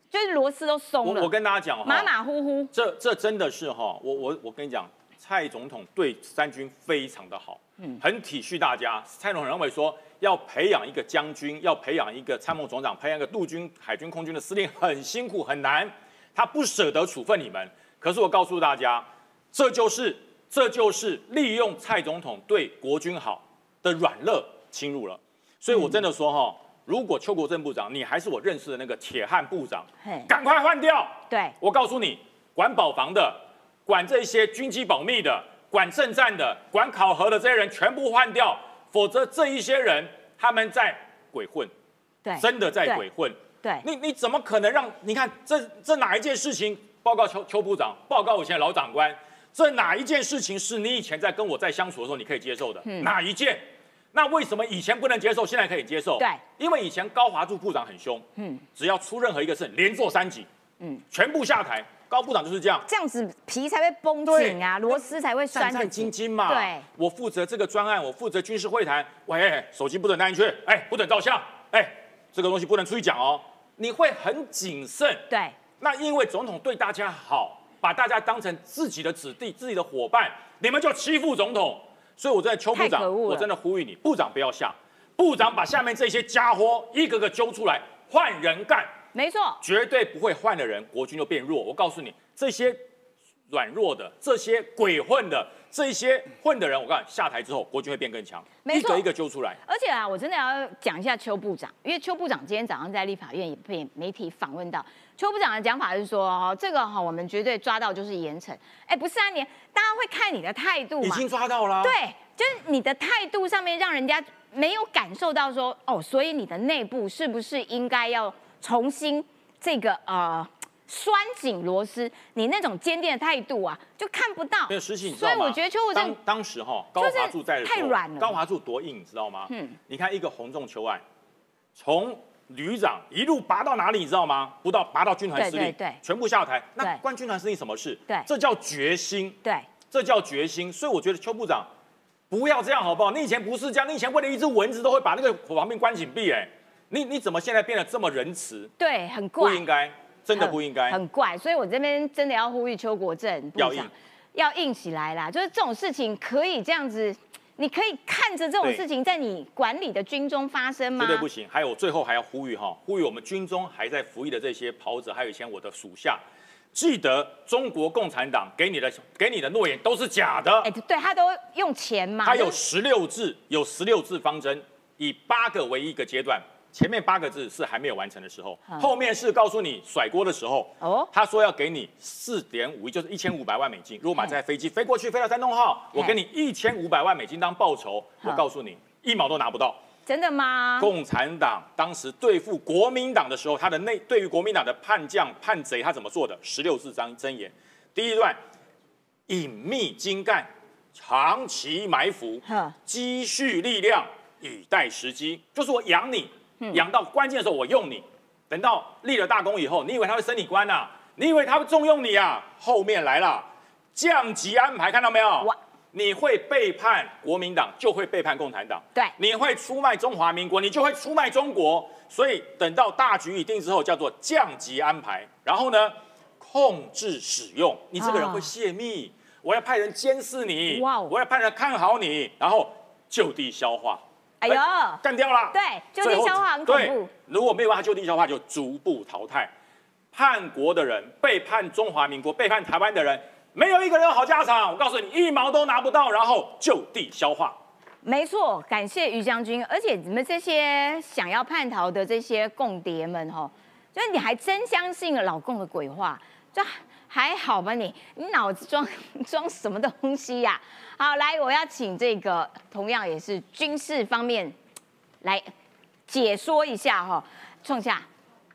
就是螺丝都松了，我跟大家讲哈，马马虎虎，这这真的是哈，我我我跟你讲，蔡总统对三军非常的好，嗯，很体恤大家。蔡总统认为说，要培养一个将军，要培养一个参谋总长，培养一个陆军、海军、空军的司令，很辛苦很难，他不舍得处分你们。可是我告诉大家，这就是这就是利用蔡总统对国军好的软肋侵入了。所以我真的说哈，如果邱国正部长你还是我认识的那个铁汉部长嘿，赶快换掉。对，我告诉你，管保防的、管这些军机保密的、管政战的、管考核的这些人全部换掉，否则这一些人他们在鬼混，对，真的在鬼混。对，你你怎么可能让你看这这哪一件事情？报告邱邱部长，报告我以前的老长官，这哪一件事情是你以前在跟我在相处的时候你可以接受的？哪一件？那为什么以前不能接受，现在可以接受？对，因为以前高华柱部长很凶，嗯，只要出任何一个事，连坐三级，嗯，全部下台。高部长就是这样，这样子皮才会绷紧啊，螺丝才会酸战战得紧兢兢嘛。对，我负责这个专案，我负责军事会谈。喂，手机不准带进去，哎，不准照相，哎，这个东西不能出去讲哦。你会很谨慎。对，那因为总统对大家好，把大家当成自己的子弟、自己的伙伴，你们就欺负总统。所以我在邱部长，我真的呼吁你，部长不要下，部长把下面这些家伙一个个揪出来，换人干。没错，绝对不会换的人，国军就变弱。我告诉你，这些软弱的、这些鬼混的、这些混的人，我告诉你，下台之后，国军会变更强，一个一个揪出来。而且啊，我真的要讲一下邱部长，因为邱部长今天早上在立法院也被媒体访问到，邱部长的讲法是说，哦，这个哈、我们绝对抓到就是严惩。哎，不是啊，你大家会看你的态度嘛？已经抓到了，对，就是你的态度上面让人家没有感受到说，哦，所以你的内部是不是应该要重新这个呃拴紧螺丝？你那种坚定的态度啊，就看不到。没有实情，你知道吗？所以我觉得邱部长当当时哈，高就是华柱在的时候太软了高华柱多硬，你知道吗？嗯嗯，你看一个红中球案，从旅长一路拔到哪里，你知道吗？不到拔到军团司令，对对对全部下台。那对关军团司令什么事？对这叫决心。对这叫决心。所以我觉得邱部长不要这样好不好？你以前不是这样，你以前为了一只蚊子都会把那个旁边关紧闭，哎，你你怎么现在变得这么仁慈？对，很怪，不应该，真的不应该。很怪。所以我这边真的要呼吁邱国正部长要硬要硬起来啦。就是这种事情可以这样子，你可以看着这种事情在你管理的军中发生吗？绝对不行。还有最后还要呼吁哈，呼吁我们军中还在服役的这些袍子，还有以前我的属下，记得中国共产党给你的给你的诺言都是假的。哎，对他都用钱嘛，他有十六字，有十六字方针，以八个为一个阶段。前面八个字是还没有完成的时候，后面是告诉你甩锅的时候。哦哦，他说要给你四点五亿，就是一千五百万美金。如果买这台飞机飞过去，飞到山东号，我给你一千五百万美金当报酬。我告诉你，一毛都拿不到。真的吗？共产党当时对付国民党的时候，他的内对于国民党的叛将叛贼，他怎么做的？十六字章真言，第一段隐秘精干，长期埋伏，积蓄力量，以待时机。就是我养你，养到关键的时候我用你，等到立了大功以后，你以为他会升你官呐、你以为他会重用你啊？后面来了降级安排，看到没有哇？你会背叛国民党，就会背叛共产党。对你会出卖中华民国，你就会出卖中国。所以等到大局已定之后，叫做降级安排。然后呢，控制使用，你这个人啊会泄密，我要派人监视你，哇哦我要派人看好你，然后就地消化。哎呦，干掉了。对就地消化很恐对怖如果没有办法就地消化，就逐步淘汰。叛国的人、背叛中华民国、背叛台湾的人，没有一个人有好下场。我告诉你，一毛都拿不到，然后就地消化。没错，感谢于将军。而且你们这些想要叛逃的这些共谍们，哈，就是你还真相信了老共的鬼话，就还好吧你？你脑子装装什么东西呀、好，来，我要请这个同样也是军事方面来解说一下哈，创下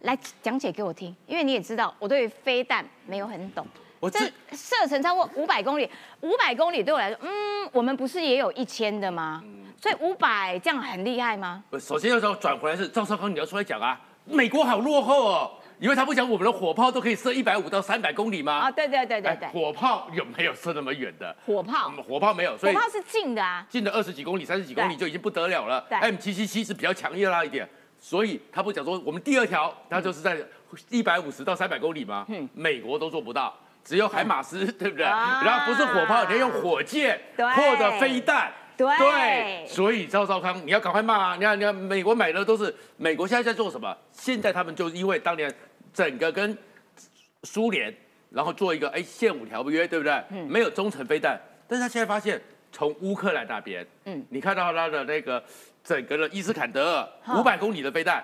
来讲解给我听，因为你也知道我对飞弹没有很懂。我这射程超过五百公里，五百公里对我来说，嗯，我们不是也有一千的吗？所以五百这样很厉害吗？首先要说转回来是赵少康，你要出来讲啊，美国好落后哦，因为他不讲我们的火炮都可以射一百五到三百公里吗？啊，对对对对对哎，火炮有没有射那么远的？火炮，嗯火炮没有，所以火炮是近的啊，近的二十几公里、三十几公里就已经不得了了。对 M 七七七是比较强烈啦一点，所以他不讲说我们第二条，它就是在一百五十到三百公里吗？嗯美国都做不到，只有海马斯，对不对？啊然后不是火炮，你要用火箭对或者飞弹。对所以赵少康，你要赶快骂啊！你看，你看，美国买的都是美国现在在做什么？现在他们就因为当年整个跟苏联，然后做一个哎现武条约，对不对？嗯没有中程飞弹，但是他现在发现从乌克兰那边，你看到他的那个整个的伊斯坎德尔五百公里的飞弹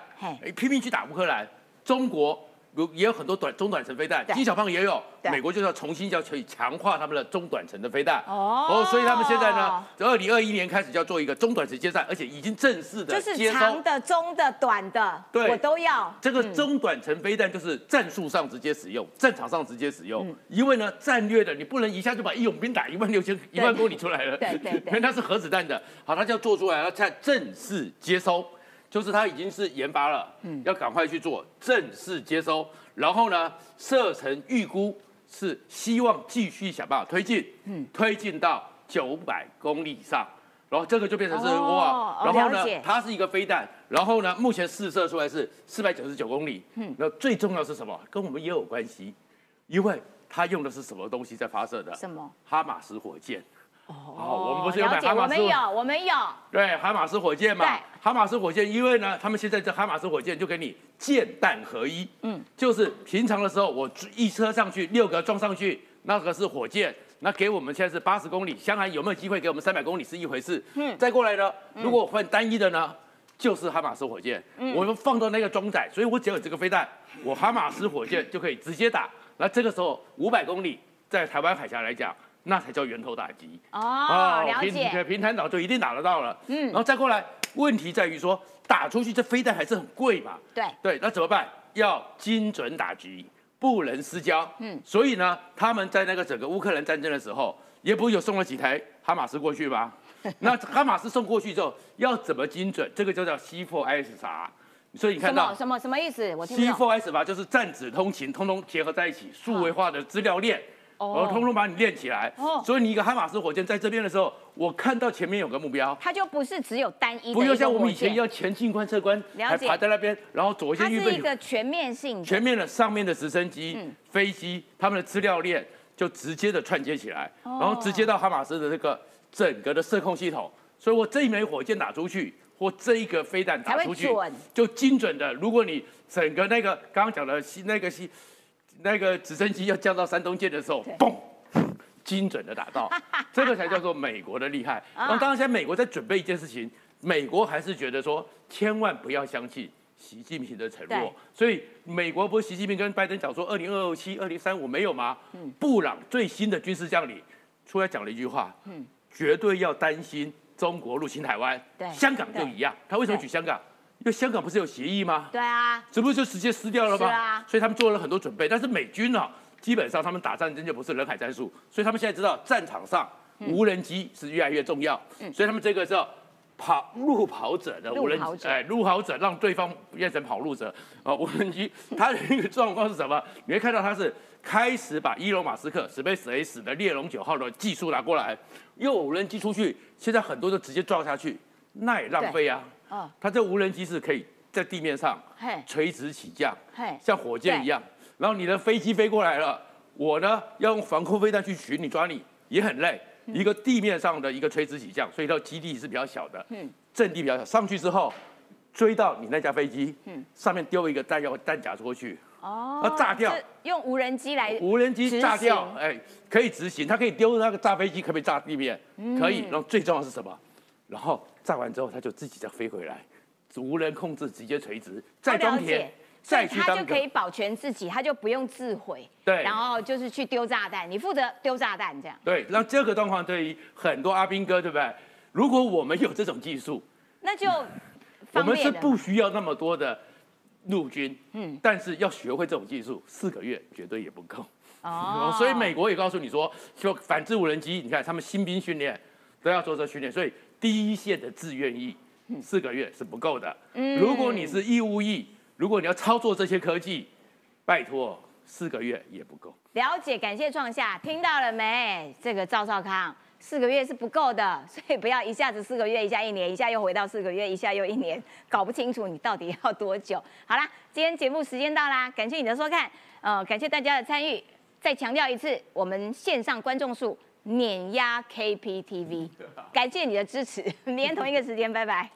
拼命去打乌克兰，中国。有也有很多短中短程飞弹金，小胖也有，美国就是要重新要去强化他们的中短程的飞弹。哦。所以他们现在呢，二零二一年开始就要做一个中短程接战，而且已经正式的就是长的、中的、短的，对。我都要。这个中短程飞弹就是战术上直接使用，战场上直接使嗯。用。因为呢，战略的你不能一下就把义勇兵打一万六千、一万公里出来了，对对对。因为它是核子弹的。好，它就要做出来，它才正式接收，就是它已经是研发了，嗯要赶快去做正式接收。然后呢，射程预估是希望继续想办法推进，嗯推进到九百公里以上。然后这个就变成是、哦哇，然后呢，它是一个飞弹，然后呢，目前试射出来是四百九十九公里。嗯，那最重要是什么？跟我们也有关系，因为它用的是什么东西在发射的？什么？哈马斯火箭。哦我们不是有买哈马斯我们有，我们有。对，哈马斯火箭嘛对，哈马斯火箭，因为呢，他们现在这哈马斯火箭就给你箭弹合一，嗯。嗯，就是平常的时候我一车上去六个撞上去，那个是火箭，那给我们现在是八十公里，香港有没有机会给我们三百公里是一回事，嗯。嗯，再过来呢，如果我换单一的呢，就是哈马斯火箭，嗯。我们放到那个装载，所以我只要有这个飞弹，我哈马斯火箭就可以直接打，那这个时候五百公里在台湾海峡来讲，那才叫源头打击。哦，了平解。平潭岛就一定打得到了。嗯嗯，然后再过来，问题在于说打出去这飞弹还是很贵嘛。对，对，那怎么办？要精准打击，不能失焦。嗯嗯，所以呢，他们在那个整个乌克兰战争的时候，也不是有送了几台哈马斯过去吗？那哈马斯送过去之后，要怎么精准？这个就叫 C4ISR。所以你看到么什么什么意思？我听不 C 懂。4 S 吧，就是战指通勤，通通结合在一起，数位化的资料链，哦然后通通把你练起来。哦所以你一个哈马斯火箭在这边的时候，我看到前面有个目标，它就不是只有单一的，不用像我们以前一，样前进观测官还了解爬在那边，然后左它线预备是一个全面性的。全面的上面的直升机、嗯飞机，他们的资料链就直接的串接起来，哦然后直接到哈马斯的这个整个的射控系统。所以我这一枚火箭打出去，或这一个飞弹打出去准，就精准的。如果你整个那个刚刚讲的西那个西那个直升机要降到山东舰的时候，嘣。精准的打到，这个才叫做美国的厉害。啊然后当然，现在美国在准备一件事情，美国还是觉得说，千万不要相信习近平的承对诺。所以美国不是习近平跟拜登讲说，二零二七、二零三五没有吗？嗯布朗最新的军事将领出来讲了一句话，嗯绝对要担心中国入侵台湾，对香港就一样。他为什么对举香港？因为香港不是有协议吗？对啊，这不就直接撕掉了吗？是啊所以他们做了很多准备，但是美军呢、基本上他们打战争就不是人海战术，所以他们现在知道战场上嗯无人机是越来越重要，所以他们这个叫跑路跑者的无人机哎，路跑者让对方变成跑路者啊、无人机它的一个状况是什么？你会看到它是开始把伊隆马斯克 SpaceX 的猎龙九号的技术拿过来，用无人机出去，现在很多都直接撞下去，那也浪费啊。嗯，它这无人机是可以在地面上嘿，垂直起降，嘿，像火箭一样。然后你的飞机飞过来了，我呢要用防空飞弹去寻你抓你，也很累。一个地面上的一个垂直起降，所以它基地是比较小的，嗯阵地比较小。上去之后，追到你那架飞机，上面丢一个弹药弹夹出去，哦要炸掉用无人机来无人机炸掉哎，可以执行，它可以丢那个炸飞机，可不可以炸地面？嗯可以。然后最重要是什么？然后炸完之后，它就自己再飞回来，无人控制，直接垂直，再装填再去他就可以保全自己，他就不用自毁。对然后就是去丢炸弹，你负责丢炸弹这样。对。那这个状况对于很多阿兵哥，对不对？如果我们有这种技术，那就我们是不需要那么多的陆军，嗯，但是要学会这种技术，四个月绝对也不够。哦 所以美国也告诉你说，说反制无人机，你看他们新兵训练都要做这训练，所以第一线的自愿役四个月是不够的。如果你是义务役，如果你要操作这些科技，拜托四个月也不够。了解，感谢创下，听到了没？这个赵少康四个月是不够的，所以不要一下子四个月，一下一年，一下又回到四个月，一下又一年，搞不清楚你到底要多久。好啦，今天节目时间到啦，感谢你的收看，呃，感谢大家的参与。再强调一次，我们线上观众数碾压 KPTV，感谢你的支持，明天同一个时间，拜拜。